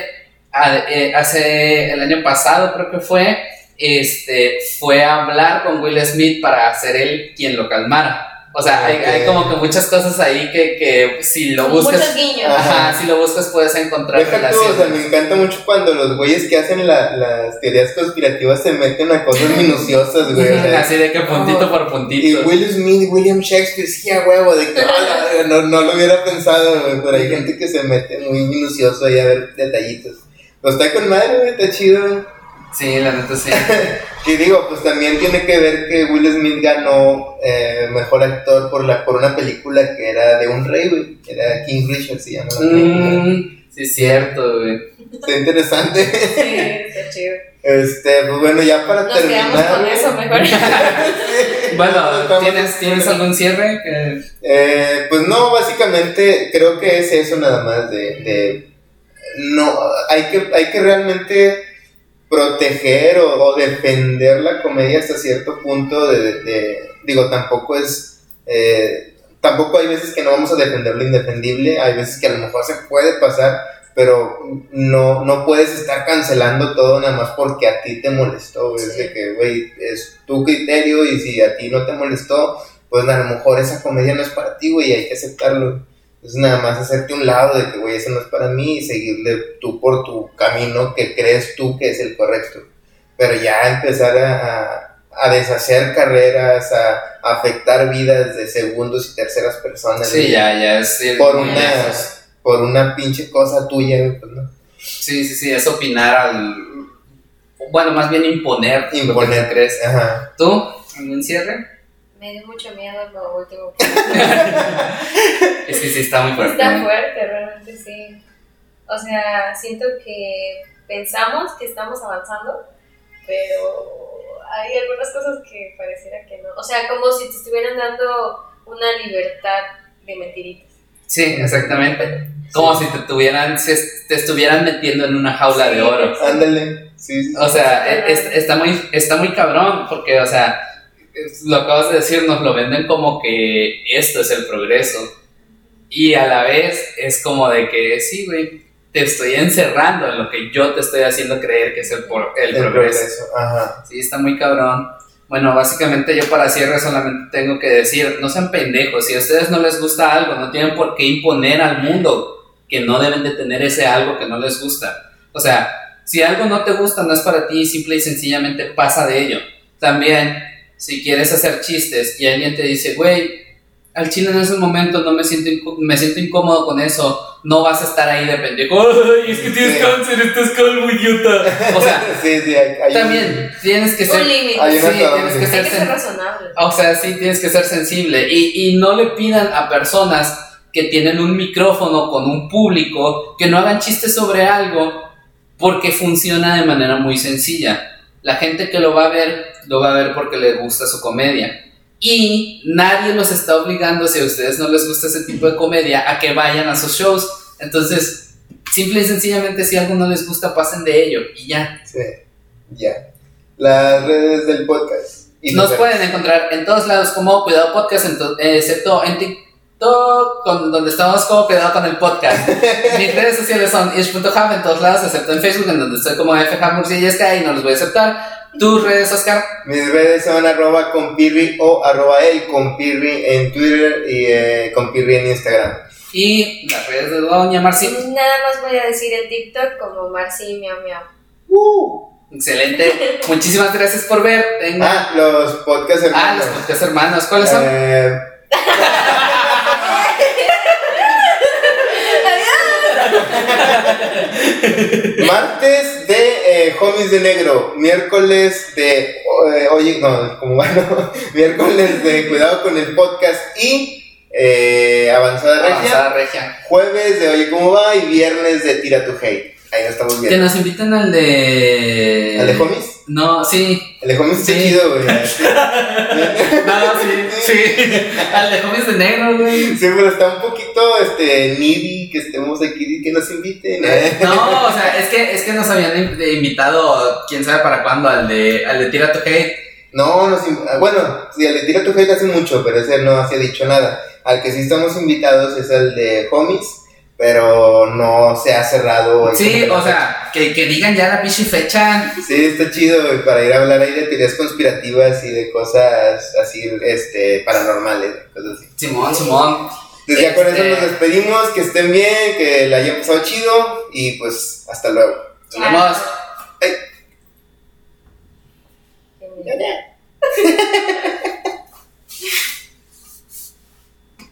eh, hace. el año pasado, creo que fue. Este, fue a hablar con Will Smith para ser él quien lo calmara. O sea, hay, como que muchas cosas ahí que, que si lo Muchos buscas, guiños. ajá, si lo buscas puedes encontrar Deja tú, o sea, relaciones. me encanta mucho cuando los güeyes que hacen la- las teorías conspirativas se meten a cosas minuciosas, güey. o sea, Así de que puntito por y puntito. Will Smith y William Shakespeare, sí, a huevo, de que no, no lo hubiera pensado, güey, pero hay gente que se mete muy minucioso ahí a ver detallitos. Pues está con madre, güey, está chido, güey. Sí, la neta sí. Y digo, pues también tiene que ver que Will Smith ganó eh, mejor actor por la por una película que era de un rey, güey. que Era King Richard, se llama la. Mm, sí, es cierto, güey. Está interesante. Sí, está chido. Este, pues bueno, ya para Nos terminar. quedamos con eso mejor. Bueno, ¿tienes, ¿tienes algún cierre? Que- Eh, pues no, básicamente creo que es eso nada más de, de- no hay que hay que realmente proteger o, o defender la comedia hasta cierto punto de, de- de- digo tampoco es eh, tampoco hay veces que no vamos a defender lo indefendible hay veces que a lo mejor se puede pasar pero no no puedes estar cancelando todo nada más porque a ti te molestó es de que güey es tu criterio y si a ti no te molestó pues a lo mejor esa comedia no es para ti, güey, y hay que aceptarlo. Entonces nada más hacerte un lado de que, güey, eso no es para mí y seguirle tú por tu camino que crees tú que es el correcto. Pero ya empezar a, a- a deshacer carreras, a, a afectar vidas de segundos y terceras personas. Sí, ya, ya es Por una, por una pinche cosa tuya, pues, ¿no? Sí, sí, sí, es opinar al. Bueno, más bien imponer, lo que Imponer. crees. Ajá. ¿Tú? ¿Un cierre? Me dio mucho miedo lo último. Es que sí, está muy fuerte. Está fuerte, realmente sí. O sea, siento que pensamos que estamos avanzando, pero hay algunas cosas que pareciera que no. O sea, como si te estuvieran dando una libertad de mentiritas. Sí, exactamente. Como si te tuvieran, se- te estuvieran metiendo en una jaula de oro. Ándale. Sí, sí. O sea, e- es- está muy, está muy cabrón, porque, o sea, lo acabas de decir, nos lo venden como que esto es el progreso. Y a la vez es como de que, sí, güey, te estoy encerrando en lo que yo te estoy haciendo creer que es el, por- el el progreso. progreso. Ajá. Sí, está muy cabrón. Bueno, básicamente yo para cierre solamente tengo que decir, no sean pendejos, si a ustedes no les gusta algo, no tienen por qué imponer al mundo que no deben de tener ese algo que no les gusta. O sea, si algo no te gusta, no es para ti, simple y sencillamente pasa de ello. También, si quieres hacer chistes y alguien te dice, güey, al chile en ese momento no me siento, me siento incómodo con eso, no vas a estar ahí de pendejo, ay, es que tienes Sí. cáncer, estás calvo, idiota. O sea, sí, sí, hay, hay un- también tienes que ser Un límite. Sí, tienes que Hay ser razonable. o sea, sí tienes que ser sensible y, y no le pidan a personas que tienen un micrófono con un público que no hagan chistes sobre algo porque funciona de manera muy sencilla. La gente que lo va a ver, lo va a ver porque le gusta su comedia. Y nadie los está obligando, si a ustedes no les gusta ese tipo de comedia, a que vayan a sus shows. Entonces, simple y sencillamente, si algo no les gusta, pasen de ello y ya. Sí, ya. Las redes del podcast. Y Nos pueden encontrar en todos lados como Cuidado Podcast, excepto en TikTok, con- donde estamos como Cuidado con el Podcast. Mis redes sociales son ish.hub en todos lados, excepto en Facebook, en donde estoy como FHMurciellesca y no los voy a aceptar. Tus redes, Oscar. Mis redes son arroba compirri o arroba el compirri en Twitter y eh, compirri en Instagram. Y las redes de Doña Marci. Nada más voy a decir en TikTok como Marci Miau Miau. Excelente. Muchísimas gracias por ver. Tengan- Ah, los podcasts Ah, hermanos. los podcast hermanos. ¿Cuáles son? Eh, martes de eh, Homies de Negro, miércoles de eh, Oye, no, como bueno, miércoles de Cuidado con el podcast y eh, Avanzada Regia, Avanzada Regia. jueves de Oye cómo va y viernes de Tira tu Hate. Ahí nos estamos Que viendo. nos inviten al de. ¿Al de Homies? No, sí. El de Homies está Sí. chido, güey. No, sí. Sí. Al de Homies de Negro, güey. Sí, pero está un poquito este, needy que estemos aquí y que nos inviten. ¿eh? No, o sea, es que, es que nos habían invitado, quién sabe para cuándo, al de, al de Tira tu Hate. No, nos, ah, bueno, sí, al de Tira tu Hate hace mucho, pero ese no se ha dicho nada. Al que sí estamos invitados es el de Homies, pero no se ha cerrado. el Sí, o sea, que, que digan ya la pinche fecha. Sí, está chido güey, para ir a hablar ahí de teorías conspirativas y de cosas así, este, paranormales, cosas así. Simón, Simón. Entonces ya con eso Este- nos despedimos, que estén bien, que la hayan pasado chido y pues hasta luego. Nos vemos. Qué miedo.